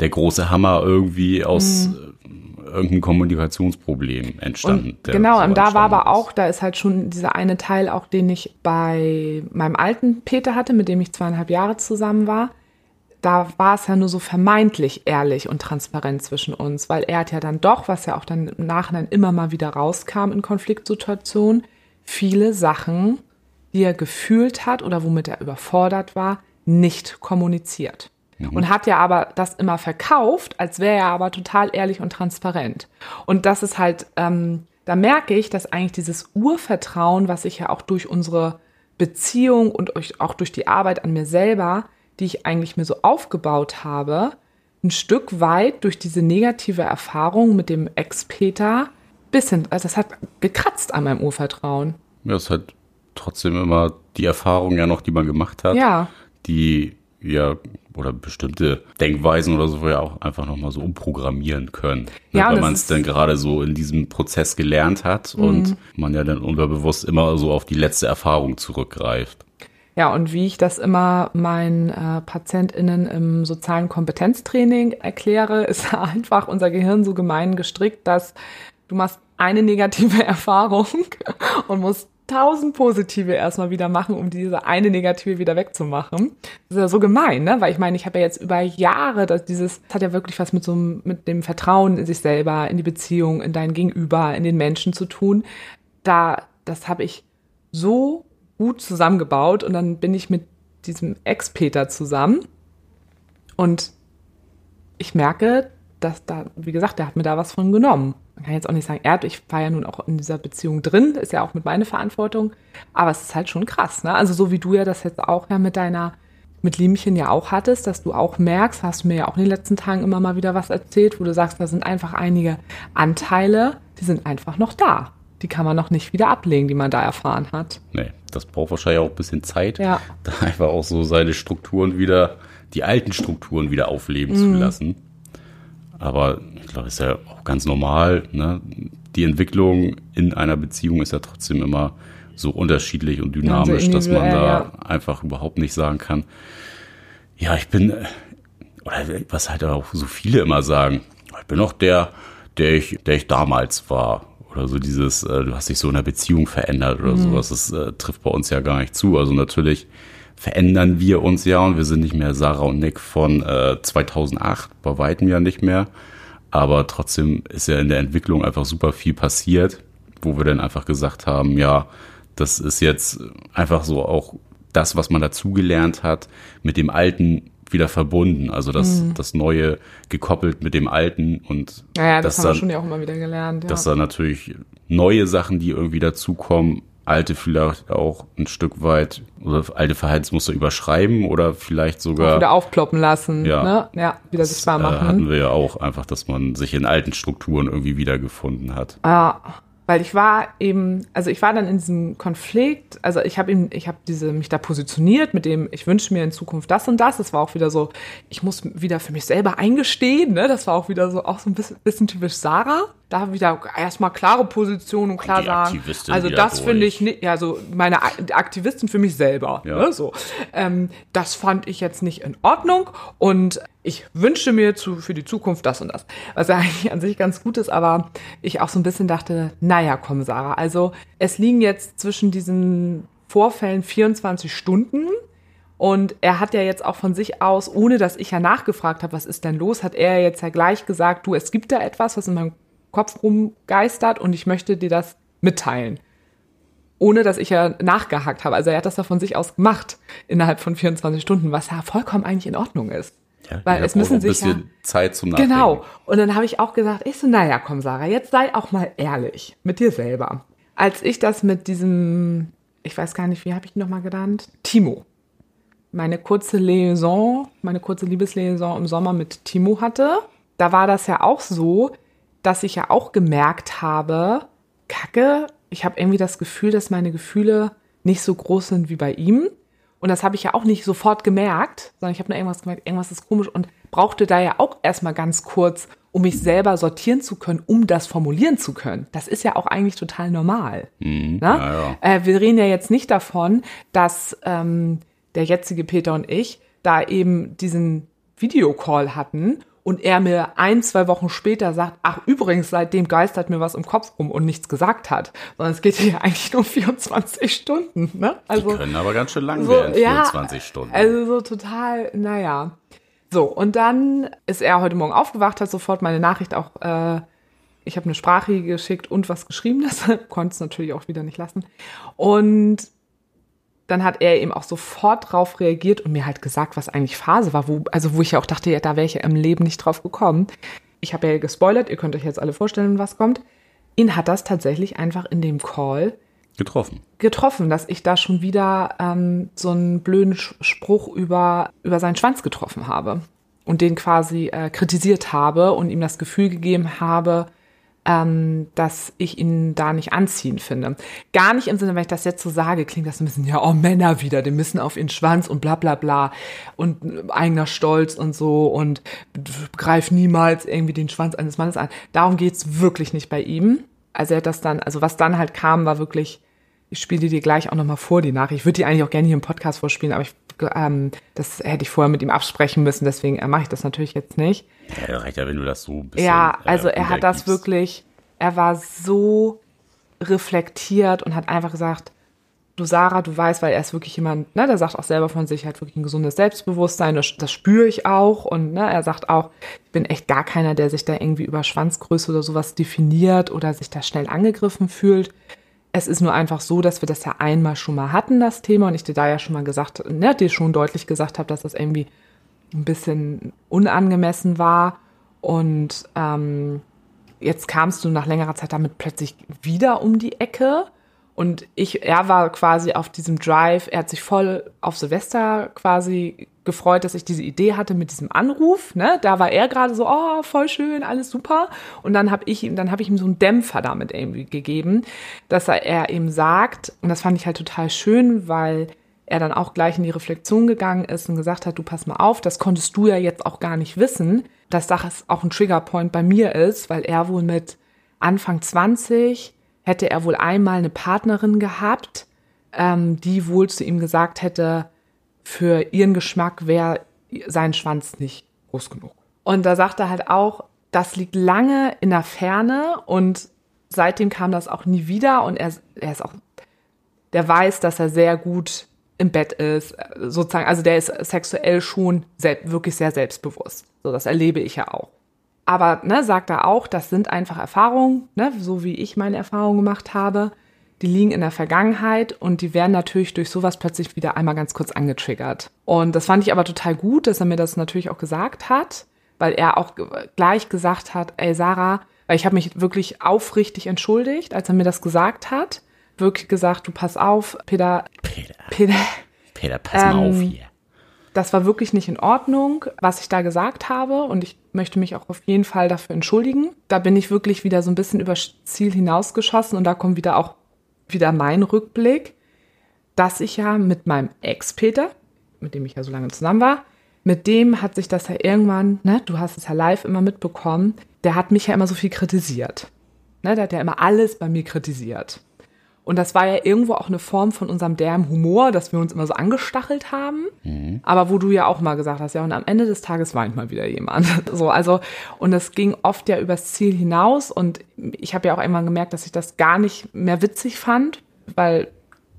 der große Hammer irgendwie aus mhm. irgendeinem Kommunikationsproblem entstanden. Genau, und da war aber auch, da ist halt schon dieser eine Teil auch, den ich bei meinem alten Peter hatte, mit dem ich zweieinhalb Jahre zusammen war da war es ja nur so vermeintlich ehrlich und transparent zwischen uns, weil er hat ja dann doch, was ja auch dann im Nachhinein immer mal wieder rauskam in Konfliktsituationen, viele Sachen, die er gefühlt hat oder womit er überfordert war, nicht kommuniziert. Mhm. Und hat ja aber das immer verkauft, als wäre er aber total ehrlich und transparent. Und das ist halt, ähm, da merke ich, dass eigentlich dieses Urvertrauen, was ich ja auch durch unsere Beziehung und auch durch die Arbeit an mir selber die ich eigentlich mir so aufgebaut habe, ein Stück weit durch diese negative Erfahrung mit dem Ex-Peter bisschen, also das hat gekratzt an meinem Urvertrauen. Ja, es hat trotzdem immer die Erfahrung ja noch, die man gemacht hat. Ja. Die ja oder bestimmte Denkweisen oder so ja auch einfach nochmal so umprogrammieren können. Ne, ja, wenn man es dann gerade so in diesem Prozess gelernt hat mhm. und man ja dann unterbewusst immer so auf die letzte Erfahrung zurückgreift. Ja, und wie ich das immer meinen äh, PatientInnen im sozialen Kompetenztraining erkläre, (laughs) ist einfach unser Gehirn so gemein gestrickt, dass du machst eine negative (laughs) Erfahrung und musst tausend positive erstmal wieder machen, um diese eine negative wieder wegzumachen. Das ist ja so gemein, ne? Weil ich meine, ich habe ja jetzt über Jahre, dass dieses, das hat ja wirklich was mit so mit dem Vertrauen in sich selber, in die Beziehung, in dein Gegenüber, in den Menschen zu tun. Da, das habe ich so gut zusammengebaut und dann bin ich mit diesem Ex-Peter zusammen und ich merke, dass da, wie gesagt, der hat mir da was von genommen man kann jetzt auch nicht sagen, er, ich war ja nun auch in dieser Beziehung drin, ist ja auch mit meiner Verantwortung, aber es ist halt schon krass, ne? Also so wie du ja das jetzt auch ja mit deiner, mit Liemchen ja auch hattest, dass du auch merkst, hast du mir ja auch in den letzten Tagen immer mal wieder was erzählt, wo du sagst, da sind einfach einige Anteile, die sind einfach noch da. Die kann man noch nicht wieder ablegen, die man da erfahren hat. Nee, das braucht wahrscheinlich auch ein bisschen Zeit, ja. (laughs) da einfach auch so seine Strukturen wieder, die alten Strukturen wieder aufleben mhm. zu lassen. Aber ich glaube, ist ja auch ganz normal. Ne? Die Entwicklung in einer Beziehung ist ja trotzdem immer so unterschiedlich und dynamisch, dass man da ja. einfach überhaupt nicht sagen kann, ja, ich bin, oder was halt auch so viele immer sagen, ich bin auch der, der ich, der ich damals war. Oder so dieses, äh, du hast dich so in der Beziehung verändert oder mhm. sowas. Das äh, trifft bei uns ja gar nicht zu. Also natürlich verändern wir uns ja und wir sind nicht mehr Sarah und Nick von äh, 2008, bei weitem ja nicht mehr. Aber trotzdem ist ja in der Entwicklung einfach super viel passiert, wo wir dann einfach gesagt haben, ja, das ist jetzt einfach so auch das, was man dazugelernt hat, mit dem Alten wieder verbunden. Also das, mhm. das Neue gekoppelt mit dem Alten und ja, ja das haben wir schon ja auch immer wieder gelernt. Ja. Dass da natürlich neue Sachen, die irgendwie dazukommen, alte vielleicht auch ein Stück weit oder alte Verhaltensmuster überschreiben oder vielleicht sogar auch wieder aufploppen lassen, ja, ne? ja wieder sichtbar machen. Äh, hatten wir ja auch einfach, dass man sich in alten Strukturen irgendwie wiedergefunden hat. Ja, weil ich war eben, also ich war dann in diesem Konflikt, also ich habe ihm, ich habe diese mich da positioniert mit dem, ich wünsche mir in Zukunft das und das. Das war auch wieder so, ich muss wieder für mich selber eingestehen, ne? Das war auch wieder so auch so ein bisschen, bisschen typisch Sarah da wieder erstmal klare Position und klar sagen, also das finde ich nicht, ja, so meine Aktivistin für mich selber, ja. ne, so. Ähm, das fand ich jetzt nicht in Ordnung und ich wünsche mir zu, für die Zukunft das und das. Was ja eigentlich an sich ganz gut ist, aber ich auch so ein bisschen dachte, naja, komm, Sarah, also es liegen jetzt zwischen diesen Vorfällen 24 Stunden. Und er hat ja jetzt auch von sich aus, ohne dass ich ja nachgefragt habe, was ist denn los, hat er jetzt ja gleich gesagt, du, es gibt da etwas, was in meinem Kopf rumgeistert und ich möchte dir das mitteilen. Ohne dass ich ja nachgehakt habe. Also er hat das ja von sich aus gemacht innerhalb von 24 Stunden, was ja vollkommen eigentlich in Ordnung ist. Ja, Weil es müssen sich ja, Zeit zum Nachdenken. Genau. Und dann habe ich auch gesagt, ich so, naja, komm Sarah, jetzt sei auch mal ehrlich mit dir selber. Als ich das mit diesem, ich weiß gar nicht, wie habe ich ihn nochmal genannt? Timo. Meine kurze Liaison, meine kurze Liebesliaison im Sommer mit Timo hatte, da war das ja auch so, dass ich ja auch gemerkt habe, Kacke, ich habe irgendwie das Gefühl, dass meine Gefühle nicht so groß sind wie bei ihm. Und das habe ich ja auch nicht sofort gemerkt, sondern ich habe nur irgendwas gemerkt, irgendwas ist komisch und brauchte da ja auch erstmal ganz kurz, um mich selber sortieren zu können, um das formulieren zu können. Das ist ja auch eigentlich total normal. Mhm, ja. Äh, wir reden ja jetzt nicht davon, dass ähm, der jetzige Peter und ich da eben diesen Videocall hatten und er mir ein, zwei Wochen später sagt, ach übrigens, seitdem geistert mir was im Kopf rum und nichts gesagt hat. Sondern es geht hier (laughs) eigentlich nur 24 Stunden. Ne? Also, Die können aber ganz schön lang so, werden, 24 ja, Stunden. Also so total, naja. So, und dann ist er heute Morgen aufgewacht, hat sofort meine Nachricht auch, äh, ich habe eine Sprache geschickt und was geschrieben, (laughs) das konnte es natürlich auch wieder nicht lassen. Und dann hat er eben auch sofort drauf reagiert und mir halt gesagt, was eigentlich Phase war, wo, also wo ich ja auch dachte, ja, da wäre ich ja im Leben nicht drauf gekommen. Ich habe ja gespoilert, ihr könnt euch jetzt alle vorstellen, was kommt. Ihn hat das tatsächlich einfach in dem Call getroffen. Getroffen, dass ich da schon wieder ähm, so einen blöden Spruch über, über seinen Schwanz getroffen habe und den quasi äh, kritisiert habe und ihm das Gefühl gegeben habe, ähm, dass ich ihn da nicht anziehen finde. Gar nicht im Sinne, wenn ich das jetzt so sage, klingt das ein bisschen, ja, oh, Männer wieder, die müssen auf ihren Schwanz und bla bla bla und eigener Stolz und so und greif niemals irgendwie den Schwanz eines Mannes an. Darum geht's wirklich nicht bei ihm. Also er hat das dann, also was dann halt kam, war wirklich, ich spiele dir gleich auch nochmal vor, die Nachricht. Ich würde die eigentlich auch gerne hier im Podcast vorspielen, aber ich, ähm, das hätte ich vorher mit ihm absprechen müssen, deswegen äh, mache ich das natürlich jetzt nicht. Ja, reicht ja, wenn du das so ein bisschen, Ja, äh, also äh, er hat das wirklich, er war so reflektiert und hat einfach gesagt, du Sarah, du weißt, weil er ist wirklich jemand, ne, der sagt auch selber von sich, hat wirklich ein gesundes Selbstbewusstsein, das, das spüre ich auch und ne, er sagt auch, ich bin echt gar keiner, der sich da irgendwie über Schwanzgröße oder sowas definiert oder sich da schnell angegriffen fühlt. Es ist nur einfach so, dass wir das ja einmal schon mal hatten, das Thema, und ich dir da ja schon mal gesagt, ne, dir schon deutlich gesagt habe, dass das irgendwie ein bisschen unangemessen war. Und ähm, jetzt kamst du nach längerer Zeit damit plötzlich wieder um die Ecke und ich, er war quasi auf diesem Drive, er hat sich voll auf Silvester quasi gefreut, dass ich diese Idee hatte mit diesem Anruf. Ne? Da war er gerade so, oh, voll schön, alles super. Und dann habe ich ihm, dann habe ich ihm so einen Dämpfer damit irgendwie gegeben, dass er, er eben sagt, und das fand ich halt total schön, weil er dann auch gleich in die Reflexion gegangen ist und gesagt hat, du pass mal auf, das konntest du ja jetzt auch gar nicht wissen, dass das auch ein Triggerpoint bei mir ist, weil er wohl mit Anfang 20 hätte er wohl einmal eine Partnerin gehabt, ähm, die wohl zu ihm gesagt hätte, für ihren Geschmack wäre sein Schwanz nicht groß genug. Und da sagt er halt auch, das liegt lange in der Ferne und seitdem kam das auch nie wieder und er, er ist auch, der weiß, dass er sehr gut im Bett ist, sozusagen, also der ist sexuell schon wirklich sehr selbstbewusst. So, das erlebe ich ja auch. Aber ne, sagt er auch, das sind einfach Erfahrungen, ne, so wie ich meine Erfahrungen gemacht habe. Die liegen in der Vergangenheit und die werden natürlich durch sowas plötzlich wieder einmal ganz kurz angetriggert. Und das fand ich aber total gut, dass er mir das natürlich auch gesagt hat, weil er auch gleich gesagt hat, ey Sarah, weil ich habe mich wirklich aufrichtig entschuldigt, als er mir das gesagt hat. Wirklich gesagt, du pass auf, Peter. Peter. Peter. Peter, pass mal Ähm, auf hier. Das war wirklich nicht in Ordnung, was ich da gesagt habe. Und ich möchte mich auch auf jeden Fall dafür entschuldigen. Da bin ich wirklich wieder so ein bisschen übers Ziel hinausgeschossen. Und da kommt wieder auch wieder mein Rückblick, dass ich ja mit meinem Ex-Peter, mit dem ich ja so lange zusammen war, mit dem hat sich das ja irgendwann, ne, du hast es ja live immer mitbekommen, der hat mich ja immer so viel kritisiert. Ne, der hat ja immer alles bei mir kritisiert. Und das war ja irgendwo auch eine Form von unserem derben Humor, dass wir uns immer so angestachelt haben. Aber wo du ja auch mal gesagt hast, ja, und am Ende des Tages weint mal wieder jemand. (laughs) So, also, und das ging oft ja übers Ziel hinaus. Und ich habe ja auch einmal gemerkt, dass ich das gar nicht mehr witzig fand, weil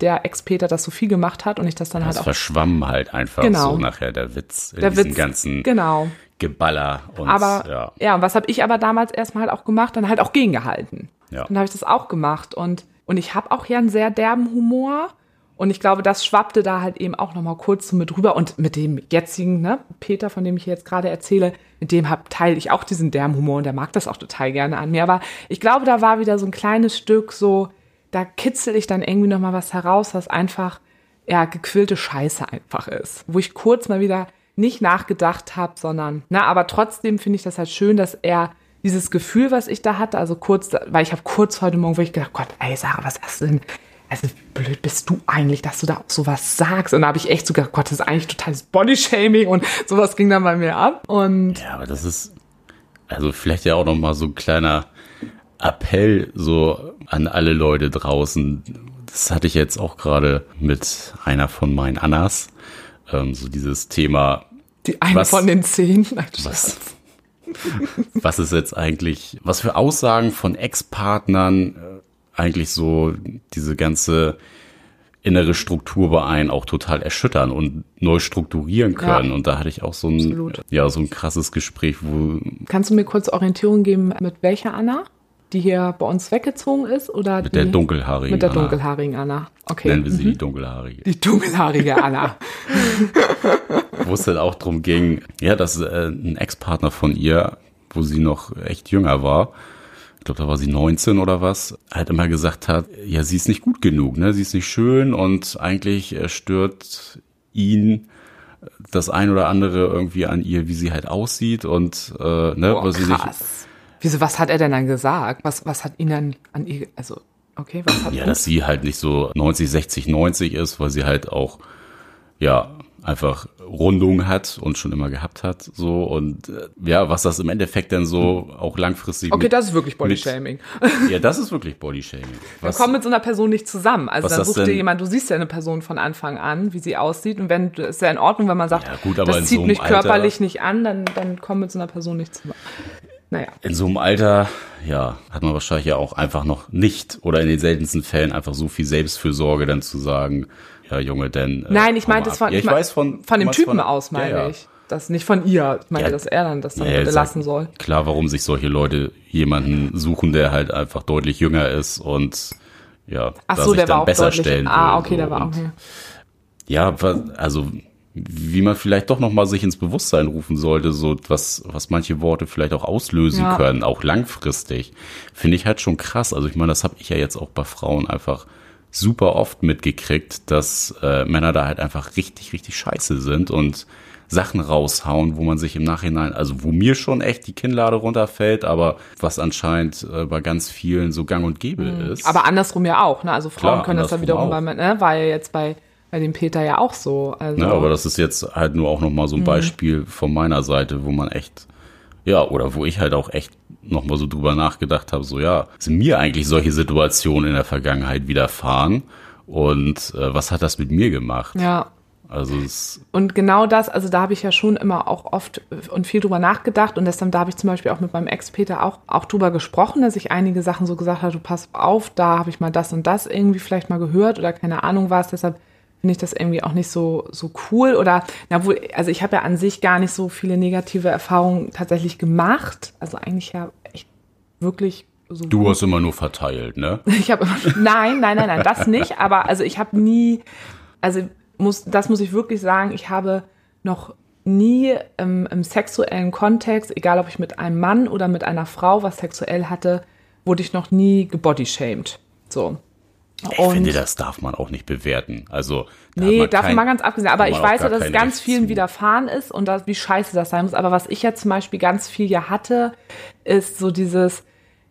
der Ex-Peter das so viel gemacht hat und ich das dann Das halt auch. verschwamm halt einfach Genau. so nachher der Witz in Der diesem Witz, ganzen genau. Geballer und Aber ja. ja. und was habe ich aber damals erstmal halt auch gemacht? Dann halt auch gegengehalten. Ja. Dann habe ich das auch gemacht und und ich habe auch ja einen sehr derben Humor. Und ich glaube, das schwappte da halt eben auch noch mal kurz so mit rüber. Und mit dem jetzigen, ne, Peter, von dem ich jetzt gerade erzähle, mit dem hab teile ich auch diesen derben Humor. Und der mag das auch total gerne an mir, aber ich glaube, da war wieder so ein kleines Stück so, da kitzel ich dann irgendwie noch mal was heraus, was einfach ja gequillte Scheiße einfach ist, wo ich kurz mal wieder nicht nachgedacht habe, sondern na, aber trotzdem finde ich das halt schön, dass er dieses Gefühl, was ich da hatte, also kurz, weil ich habe kurz heute Morgen wirklich gedacht, Gott, ey Sarah, was hast du denn? Also wie blöd bist du eigentlich, dass du da auch sowas sagst? Und da habe ich echt so gedacht, Gott, das ist eigentlich totales Bodyshaming und sowas ging dann bei mir ab. Und Ja, aber das ist also vielleicht ja auch noch mal so ein kleiner Appell so an alle Leute draußen. Das hatte ich jetzt auch gerade mit einer von meinen Annas. Ähm, so dieses Thema, die eine Was- von den zehn. Nein, was, was ist jetzt eigentlich, was für Aussagen von Ex-Partnern äh, eigentlich so diese ganze innere Struktur bei einen auch total erschüttern und neu strukturieren können. Ja. Und da hatte ich auch so ein, Absolut. ja, so ein krasses Gespräch, wo Kannst du mir kurz Orientierung geben, mit welcher Anna? Die hier bei uns weggezogen ist? Oder mit die, der dunkelhaarigen Mit der Anna. dunkelhaarigen Anna. Okay. Nennen wir sie die dunkelhaarige. Die dunkelhaarige Anna. (laughs) Wo es dann auch drum ging, ja, dass äh, ein Ex-Partner von ihr, wo sie noch echt jünger war, ich glaube, da war sie 19 oder was, halt immer gesagt hat, ja, sie ist nicht gut genug, ne? Sie ist nicht schön und eigentlich äh, stört ihn das ein oder andere irgendwie an ihr, wie sie halt aussieht und äh, ne, Boah, weil sie sich. Wieso, was hat er denn dann gesagt? Was, was hat ihn dann an ihr, also, okay, was hat Ja, dass sie halt nicht so 90, 60, 90 ist, weil sie halt auch, ja, einfach Rundung hat und schon immer gehabt hat, so und äh, ja, was das im Endeffekt dann so auch langfristig. Okay, mit- das ist wirklich Bodyshaming. (laughs) Ja, das ist wirklich Bodyshaming. Wir Was, kommen mit so einer Person nicht zusammen. Also dann sucht dir jemand, du siehst ja eine Person von Anfang an, wie sie aussieht. Und wenn ist ja in Ordnung, wenn man sagt, Ja, gut, das so zieht einem mich Alter- körperlich nicht an, dann, dann komm mit so einer Person nicht zusammen. Naja. In so einem Alter, ja, hat man wahrscheinlich ja auch einfach noch nicht oder in den seltensten Fällen einfach so viel Selbstfürsorge dann zu sagen, ja, Junge, denn. Äh, Nein, ich meinte das von, ja, ich, weiß von, von dem Typen von, aus, meine ja, ja. ich. Das nicht von ihr. Ich meine, dass er dann das dann nee, lassen soll. Klar, warum sich solche Leute jemanden suchen, der halt einfach deutlich jünger ist und ja, Ach so, der war auch besser deutlich. stellen Ah, okay, so. der war auch. Ja, also wie man vielleicht doch noch mal sich ins Bewusstsein rufen sollte, so was was manche Worte vielleicht auch auslösen ja. können, auch langfristig, finde ich halt schon krass. Also ich meine, das habe ich ja jetzt auch bei Frauen einfach super oft mitgekriegt, dass äh, Männer da halt einfach richtig richtig scheiße sind und Sachen raushauen, wo man sich im Nachhinein, also wo mir schon echt die Kinnlade runterfällt, aber was anscheinend äh, bei ganz vielen so gang und gäbe mhm. ist. Aber andersrum ja auch, ne? Also Frauen Klar, können das ja wiederum auch. bei, ne? War ja jetzt bei bei dem Peter ja auch so. Also. Ja, aber das ist jetzt halt nur auch nochmal so ein mhm. Beispiel von meiner Seite, wo man echt, ja, oder wo ich halt auch echt nochmal so drüber nachgedacht habe, so ja, sind mir eigentlich solche Situationen in der Vergangenheit widerfahren und äh, was hat das mit mir gemacht? Ja. Also es und genau das, also da habe ich ja schon immer auch oft und viel drüber nachgedacht und deshalb da habe ich zum Beispiel auch mit meinem Ex-Peter auch, auch drüber gesprochen, dass ich einige Sachen so gesagt habe, du pass auf, da habe ich mal das und das irgendwie vielleicht mal gehört oder keine Ahnung was, deshalb finde ich das irgendwie auch nicht so, so cool. Oder, na wohl, also ich habe ja an sich gar nicht so viele negative Erfahrungen tatsächlich gemacht. Also eigentlich ja echt wirklich so. Du hast immer nur verteilt, ne? (laughs) Ich habe nein, nein, nein, nein, das nicht. Aber also ich habe nie, also muss, das muss ich wirklich sagen, ich habe noch nie im, im sexuellen Kontext, egal ob ich mit einem Mann oder mit einer Frau was sexuell hatte, wurde ich noch nie gebodyshamed. So. Ich und finde, das darf man auch nicht bewerten. Also nee, davon mal ganz abgesehen. Aber ich weiß ja, dass es ganz vielen widerfahren ist und dass, wie scheiße das sein muss. Aber was ich jetzt zum Beispiel ganz viel ja hatte, ist so dieses,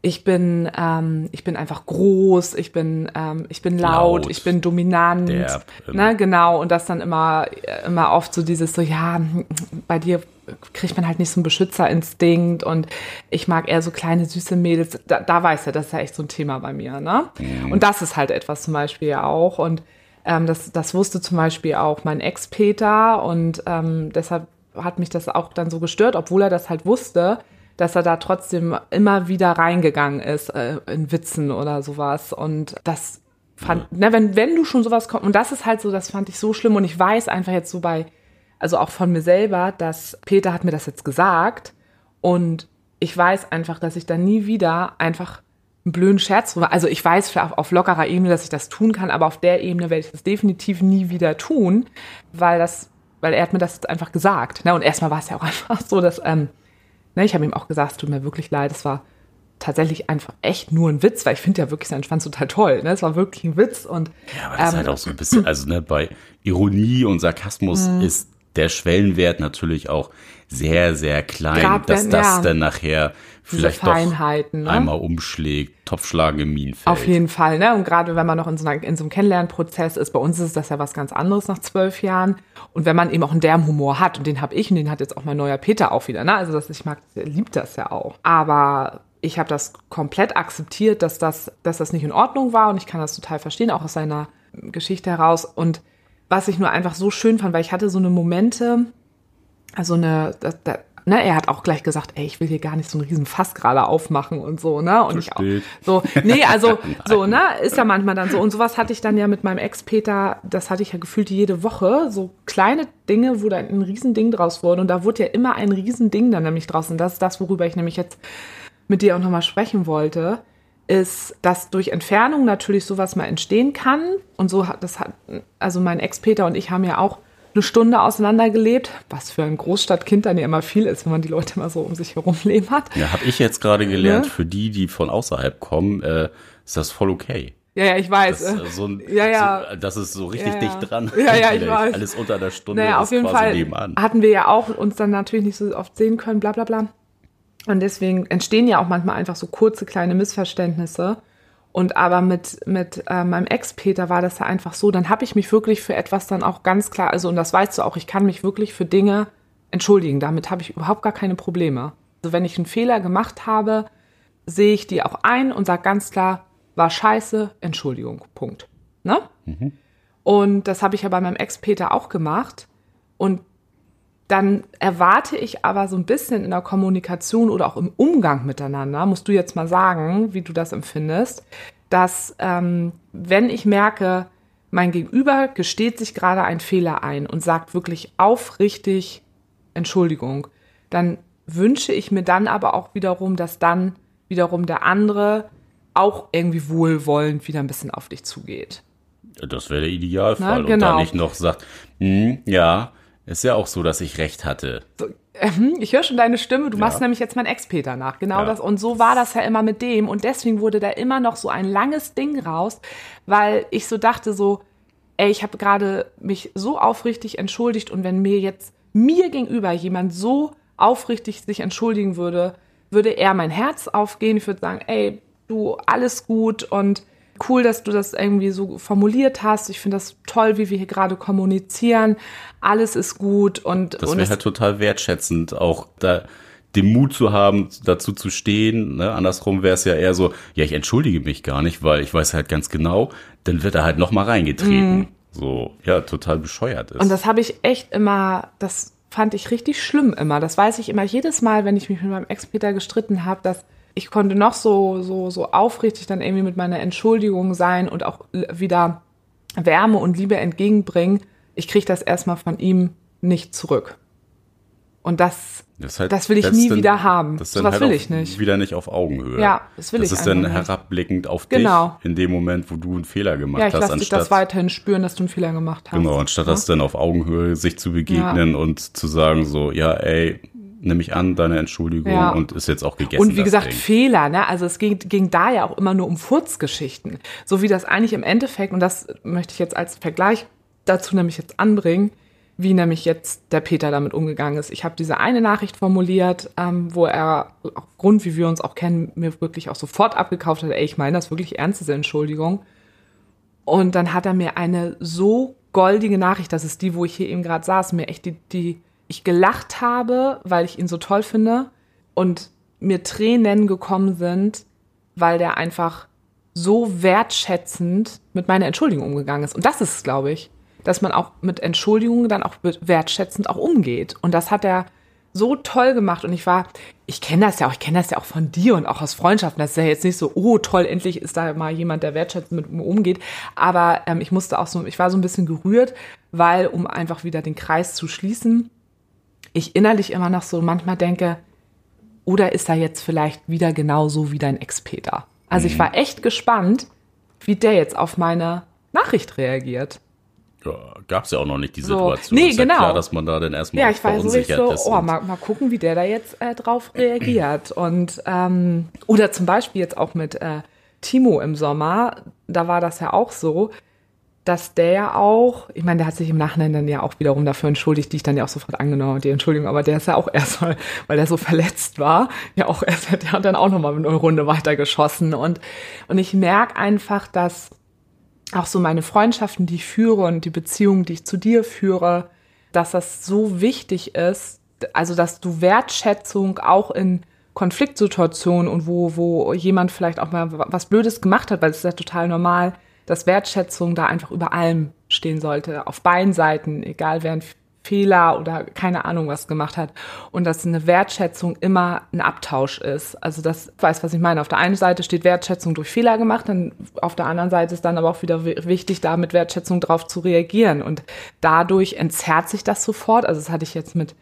ich bin, ähm, ich bin einfach groß, ich bin, ähm, ich bin laut, laut ich bin dominant, derb, ne, genau. Und das dann immer, immer oft so dieses so, ja, bei dir kriegt man halt nicht so einen Beschützerinstinkt und ich mag eher so kleine süße Mädels. Da, da weiß er, das ist ja echt so ein Thema bei mir, ne? Mhm. Und das ist halt etwas zum Beispiel ja auch und ähm, das, das wusste zum Beispiel auch mein Ex-Peter und ähm, deshalb hat mich das auch dann so gestört, obwohl er das halt wusste dass er da trotzdem immer wieder reingegangen ist äh, in Witzen oder sowas. Und das fand, ja. ne, wenn, wenn du schon sowas kommst, und das ist halt so, das fand ich so schlimm und ich weiß einfach jetzt so bei, also auch von mir selber, dass Peter hat mir das jetzt gesagt und ich weiß einfach, dass ich da nie wieder einfach einen blöden Scherz drüber, also ich weiß auf, auf lockerer Ebene, dass ich das tun kann, aber auf der Ebene werde ich das definitiv nie wieder tun, weil das, weil er hat mir das jetzt einfach gesagt. Ne? Und erstmal war es ja auch (laughs) einfach so, dass ähm, Ne, ich habe ihm auch gesagt, es tut mir wirklich leid, es war tatsächlich einfach echt nur ein Witz, weil ich finde ja wirklich seinen Schwanz total toll. Ne? Es war wirklich ein Witz und ja, aber das ähm, ist halt auch so ein bisschen, also ne, bei Ironie und Sarkasmus mhm. ist der Schwellenwert natürlich auch sehr, sehr klein, Grad dass wenn, das ja, dann nachher vielleicht doch ne? einmal umschlägt, Topfschlagen im Minenfeld. Auf jeden Fall, ne? Und gerade wenn man noch in so, einer, in so einem Kennenlernprozess ist, bei uns ist das ja was ganz anderes nach zwölf Jahren. Und wenn man eben auch einen derben Humor hat, und den habe ich und den hat jetzt auch mein neuer Peter auch wieder, ne? Also das, ich mag, liebt das ja auch. Aber ich habe das komplett akzeptiert, dass das, dass das nicht in Ordnung war und ich kann das total verstehen, auch aus seiner Geschichte heraus. Und was ich nur einfach so schön fand, weil ich hatte so eine Momente, also eine, da, da, ne, er hat auch gleich gesagt, ey, ich will hier gar nicht so einen riesen Fass gerade aufmachen und so, ne? Und ich auch. So, nee, also (laughs) so, ne, ist ja manchmal dann so. Und sowas hatte ich dann ja mit meinem Ex-Peter, das hatte ich ja gefühlt jede Woche, so kleine Dinge, wo da ein Riesending draus wurde. Und da wurde ja immer ein Riesending dann nämlich draus. Und das ist das, worüber ich nämlich jetzt mit dir auch nochmal sprechen wollte ist, dass durch Entfernung natürlich sowas mal entstehen kann. Und so hat das hat, also mein Ex-Peter und ich haben ja auch eine Stunde auseinandergelebt, was für ein Großstadtkind dann ja immer viel ist, wenn man die Leute mal so um sich herum leben hat. Ja, habe ich jetzt gerade gelernt, ne? für die, die von außerhalb kommen, äh, ist das voll okay. Ja, ja, ich weiß. Das, äh, so ein, ja, ja. So, das ist so richtig ja, ja. dicht dran. Ja, ja, ich weiß. Alles unter der Stunde naja, auf jeden Fall nebenan. hatten wir ja auch uns dann natürlich nicht so oft sehen können, bla bla bla. Und deswegen entstehen ja auch manchmal einfach so kurze kleine Missverständnisse. Und aber mit, mit äh, meinem Ex-Peter war das ja einfach so, dann habe ich mich wirklich für etwas dann auch ganz klar, also und das weißt du auch, ich kann mich wirklich für Dinge entschuldigen. Damit habe ich überhaupt gar keine Probleme. Also wenn ich einen Fehler gemacht habe, sehe ich die auch ein und sage ganz klar, war scheiße, Entschuldigung, Punkt. Ne? Mhm. Und das habe ich ja bei meinem Ex-Peter auch gemacht. Und dann erwarte ich aber so ein bisschen in der Kommunikation oder auch im Umgang miteinander, musst du jetzt mal sagen, wie du das empfindest, dass ähm, wenn ich merke, mein Gegenüber gesteht sich gerade einen Fehler ein und sagt wirklich aufrichtig Entschuldigung, dann wünsche ich mir dann aber auch wiederum, dass dann wiederum der andere auch irgendwie wohlwollend wieder ein bisschen auf dich zugeht. Das wäre der Idealfall. Na, genau. Und dann nicht noch sagt, hm, ja, ist ja auch so, dass ich recht hatte. Ähm, ich höre schon deine Stimme, du Ja. machst nämlich jetzt mein Ex-Peter nach. Genau Ja. das. Und so war das ja immer mit dem. Und deswegen wurde da immer noch so ein langes Ding raus, weil ich so dachte so, ey, ich habe gerade mich so aufrichtig entschuldigt und wenn mir jetzt mir gegenüber jemand so aufrichtig sich entschuldigen würde, würde er mein Herz aufgehen. Ich würde sagen, ey, du, alles gut und cool, dass du das irgendwie so formuliert hast. Ich finde das toll, wie wir hier gerade kommunizieren. Alles ist gut und, Das wäre halt total wertschätzend, auch da den Mut zu haben, dazu zu stehen. Ne? Andersrum wäre es ja eher so, ja, ich entschuldige mich gar nicht, weil ich weiß halt ganz genau, dann wird er halt noch mal reingetreten. So, ja, total bescheuert ist. Und das habe ich echt immer, das fand ich richtig schlimm immer. Das weiß ich immer jedes Mal, wenn ich mich mit meinem Ex-Peter gestritten habe, dass ich konnte noch so, so, so aufrichtig dann irgendwie mit meiner Entschuldigung sein und auch wieder Wärme und Liebe entgegenbringen. Ich kriege das erstmal von ihm nicht zurück. Und das, Das, halt- das will ich das nie dann- wieder haben. Das dann Sowas halt will ich nicht. Wieder nicht auf Augenhöhe. Ja, das will das ich ist dann herabblickend auf Genau. dich in dem Moment, wo du einen Fehler gemacht ja, ich hast, lasse dich das weiterhin spüren, dass du einen Fehler gemacht hast. genau, anstatt das dann auf Augenhöhe sich zu begegnen und zu sagen so, ja, ey, nehme ich an, deine Entschuldigung Ja. und ist jetzt auch gegessen. Und wie gesagt, Ding. Fehler, ne? Also es ging, ging da ja auch immer nur um Furzgeschichten. So wie das eigentlich im Endeffekt, und das möchte ich jetzt als Vergleich dazu nämlich jetzt anbringen, wie nämlich jetzt der Peter damit umgegangen ist. Ich habe diese eine Nachricht formuliert, ähm, wo er aufgrund, wie wir uns auch kennen, mir wirklich auch sofort abgekauft hat, ey, ich meine das wirklich ernst, diese Entschuldigung. Und dann hat er mir eine so goldige Nachricht, das ist die, wo ich hier eben gerade saß, mir echt die, die ich gelacht habe, weil ich ihn so toll finde und mir Tränen gekommen sind, weil der einfach so wertschätzend mit meiner Entschuldigung umgegangen ist. Und das ist glaube ich, dass man auch mit Entschuldigungen dann auch wertschätzend auch umgeht. Und das hat er so toll gemacht. Und ich war, ich kenne das ja auch, ich kenne das ja auch von dir und auch aus Freundschaften. Das ist ja jetzt nicht so, oh toll, endlich ist da mal jemand, der wertschätzend mit mir umgeht. Aber ähm, ich musste auch so, ich war so ein bisschen gerührt, weil, um einfach wieder den Kreis zu schließen, ich innerlich immer noch so manchmal denke, oder ist er jetzt vielleicht wieder genauso wie dein Ex-Peter? Also ich war echt gespannt, wie der jetzt auf meine Nachricht reagiert. ja, gab es ja auch noch nicht die So. Situation. Nee, ist ja genau. klar, dass man da dann erstmal Ja, ich war so so, oh, mal, mal gucken, wie der da jetzt äh, drauf reagiert. Und ähm, oder zum Beispiel jetzt auch mit äh, Timo im Sommer, da war das ja auch so, dass der auch, ich meine, der hat sich im Nachhinein dann ja auch wiederum dafür entschuldigt, die ich dann ja auch sofort angenommen habe, die Entschuldigung, aber der ist ja auch (laughs) erstmal, weil er so verletzt war, ja auch (laughs) erst, der hat dann auch nochmal eine Runde weitergeschossen. Und, und ich merke einfach, dass auch so meine Freundschaften, die ich führe und die Beziehungen, die ich zu dir führe, dass das so wichtig ist, also dass du Wertschätzung auch in Konfliktsituationen und wo, wo jemand vielleicht auch mal was Blödes gemacht hat, weil es ist ja total normal, dass Wertschätzung da einfach über allem stehen sollte, auf beiden Seiten, egal wer einen Fehler oder keine Ahnung was gemacht hat. Und dass eine Wertschätzung immer ein Abtausch ist. Also das weiß, was ich meine. Auf der einen Seite steht Wertschätzung durch Fehler gemacht, dann auf der anderen Seite ist dann aber auch wieder wi- wichtig, da mit Wertschätzung drauf zu reagieren. Und dadurch entzerrt sich das sofort. Also das hatte ich jetzt mit,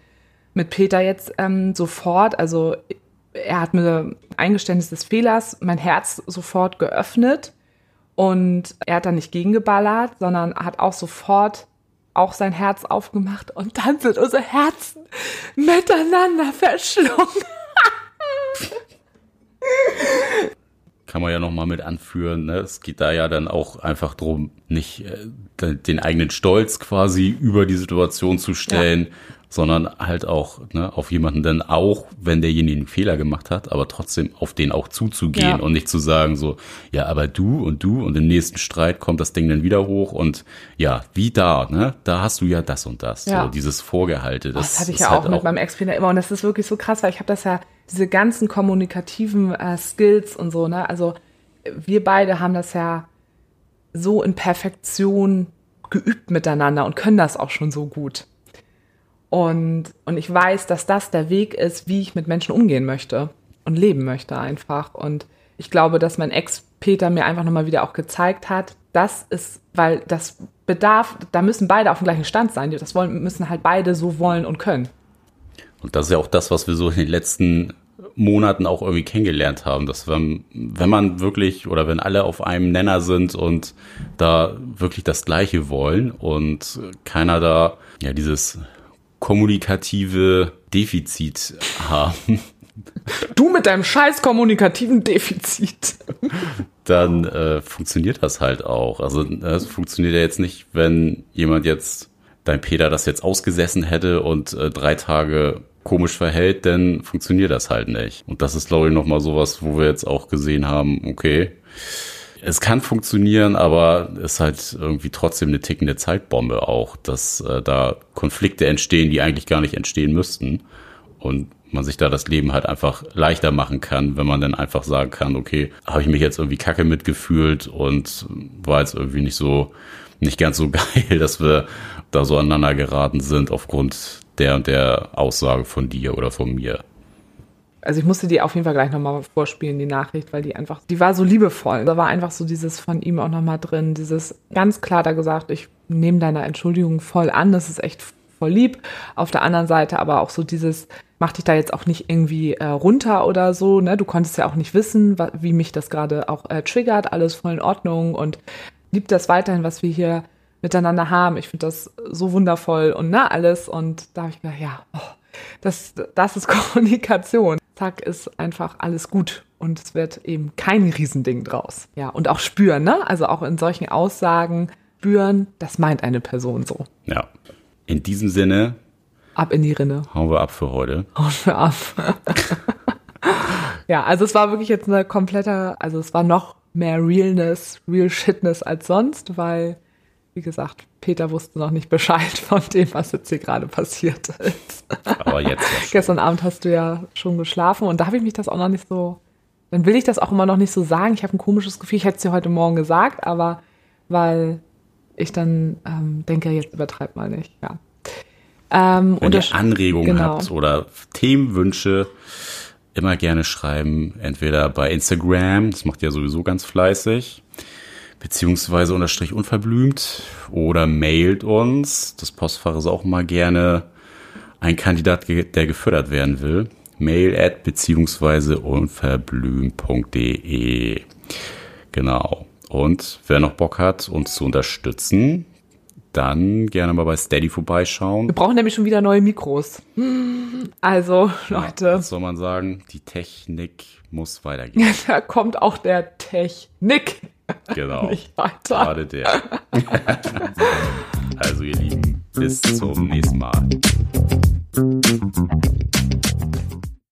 mit Peter jetzt ähm, sofort. Also er hat mir Eingeständnis des Fehlers mein Herz sofort geöffnet. Und er hat dann nicht gegengeballert, sondern hat auch sofort auch sein Herz aufgemacht und dann sind unsere Herzen miteinander verschlungen. (laughs) kann man ja noch mal mit anführen. Ne? Es geht da ja dann auch einfach drum, nicht äh, den eigenen Stolz quasi über die Situation zu stellen, sondern halt auch ne, auf jemanden dann auch, wenn derjenige einen Fehler gemacht hat, aber trotzdem auf den auch zuzugehen Ja. und nicht zu sagen so, ja, aber du und du und im nächsten Streit kommt das Ding dann wieder hoch und ja, wie da, ne? Da hast du ja das und das, Ja. so dieses Vorgehalte. Das, Das hatte ich ja halt auch mit meinem Ex-Trainer immer und das ist wirklich so krass, weil ich habe das ja, diese ganzen kommunikativen äh, Skills und so, ne? Also wir beide haben das ja so in Perfektion geübt miteinander und können das auch schon so gut. Und, und ich weiß, dass das der Weg ist, wie ich mit Menschen umgehen möchte und leben möchte einfach. Und ich glaube, dass mein Ex-Peter mir einfach nochmal wieder auch gezeigt hat, das ist, weil das bedarf, da müssen beide auf dem gleichen Stand sein. Das wollen, müssen halt beide so wollen und können. Und das ist ja auch das, was wir so in den letzten Monaten auch irgendwie kennengelernt haben, dass wenn, wenn man wirklich oder wenn alle auf einem Nenner sind und da wirklich das Gleiche wollen und keiner da ja dieses kommunikative Defizit haben. (laughs) Du mit deinem scheiß kommunikativen Defizit. Dann äh, funktioniert das halt auch. Also es funktioniert ja jetzt nicht, wenn jemand jetzt dein Peter das jetzt ausgesessen hätte und äh, drei Tage komisch verhält, dann funktioniert das halt nicht. Und das ist, glaube ich, nochmal sowas, wo wir jetzt auch gesehen haben, okay, es kann funktionieren, aber es ist halt irgendwie trotzdem eine tickende Zeitbombe auch, dass äh, da Konflikte entstehen, die eigentlich gar nicht entstehen müssten. Und man sich da das Leben halt einfach leichter machen kann, wenn man dann einfach sagen kann, okay, habe ich mich jetzt irgendwie kacke mitgefühlt und war jetzt irgendwie nicht so, nicht ganz so (laughs) geil, dass wir da so aneinander geraten sind aufgrund der und der Aussage von dir oder von mir. Also ich musste die auf jeden Fall gleich nochmal vorspielen, die Nachricht, weil die einfach, die war so liebevoll. Da war einfach so dieses von ihm auch nochmal drin, dieses ganz klar da gesagt, ich nehme deine Entschuldigung voll an, das ist echt voll lieb. Auf der anderen Seite aber auch so dieses, mach dich da jetzt auch nicht irgendwie äh, runter oder so, ne? Du konntest ja auch nicht wissen, wie mich das gerade auch äh, triggert, alles voll in Ordnung und lieb das weiterhin, was wir hier miteinander haben. Ich finde das so wundervoll und ne, alles. Und da habe ich gedacht, ja, oh, das, das ist (laughs) Kommunikation. Zack, ist einfach alles gut. Und es wird eben kein Riesending draus. Ja, und auch spüren, ne? Also auch in solchen Aussagen spüren, das meint eine Person so. Ja. In diesem Sinne. Ab in die Rinne. Hauen wir ab für heute. Hauen wir ab. (laughs) ja, also es war wirklich jetzt eine komplette, also es war noch mehr Realness, Real Shitness als sonst, weil wie gesagt, Peter wusste noch nicht Bescheid (laughs) von dem, was jetzt hier gerade passiert ist. Aber jetzt. Ja Gestern Abend hast du ja schon geschlafen und da habe ich mich das auch noch nicht so. Dann will ich das auch immer noch nicht so sagen. Ich habe ein komisches Gefühl, ich hätte es dir heute Morgen gesagt, aber weil ich dann ähm, denke, jetzt übertreibt mal nicht. Ja. Ähm, Wenn ihr Anregungen genau. habt oder Themenwünsche, immer gerne schreiben. Entweder bei Instagram, das macht ihr sowieso ganz fleißig beziehungsweise unterstrich unverblümt oder mailt uns. Das Postfach ist auch mal gerne ein Kandidat, der gefördert werden will. Mail at beziehungsweise unverblümt.de. Genau. Und wer noch Bock hat, uns zu unterstützen, dann gerne mal bei Steady vorbeischauen. Wir brauchen nämlich schon wieder neue Mikros. Also, Leute. Ja, was soll man sagen? Die Technik muss weitergehen. (laughs) Da kommt auch der Technik. Genau. Nicht weiter. Gerade der. (laughs) also, ihr Lieben, bis zum nächsten Mal.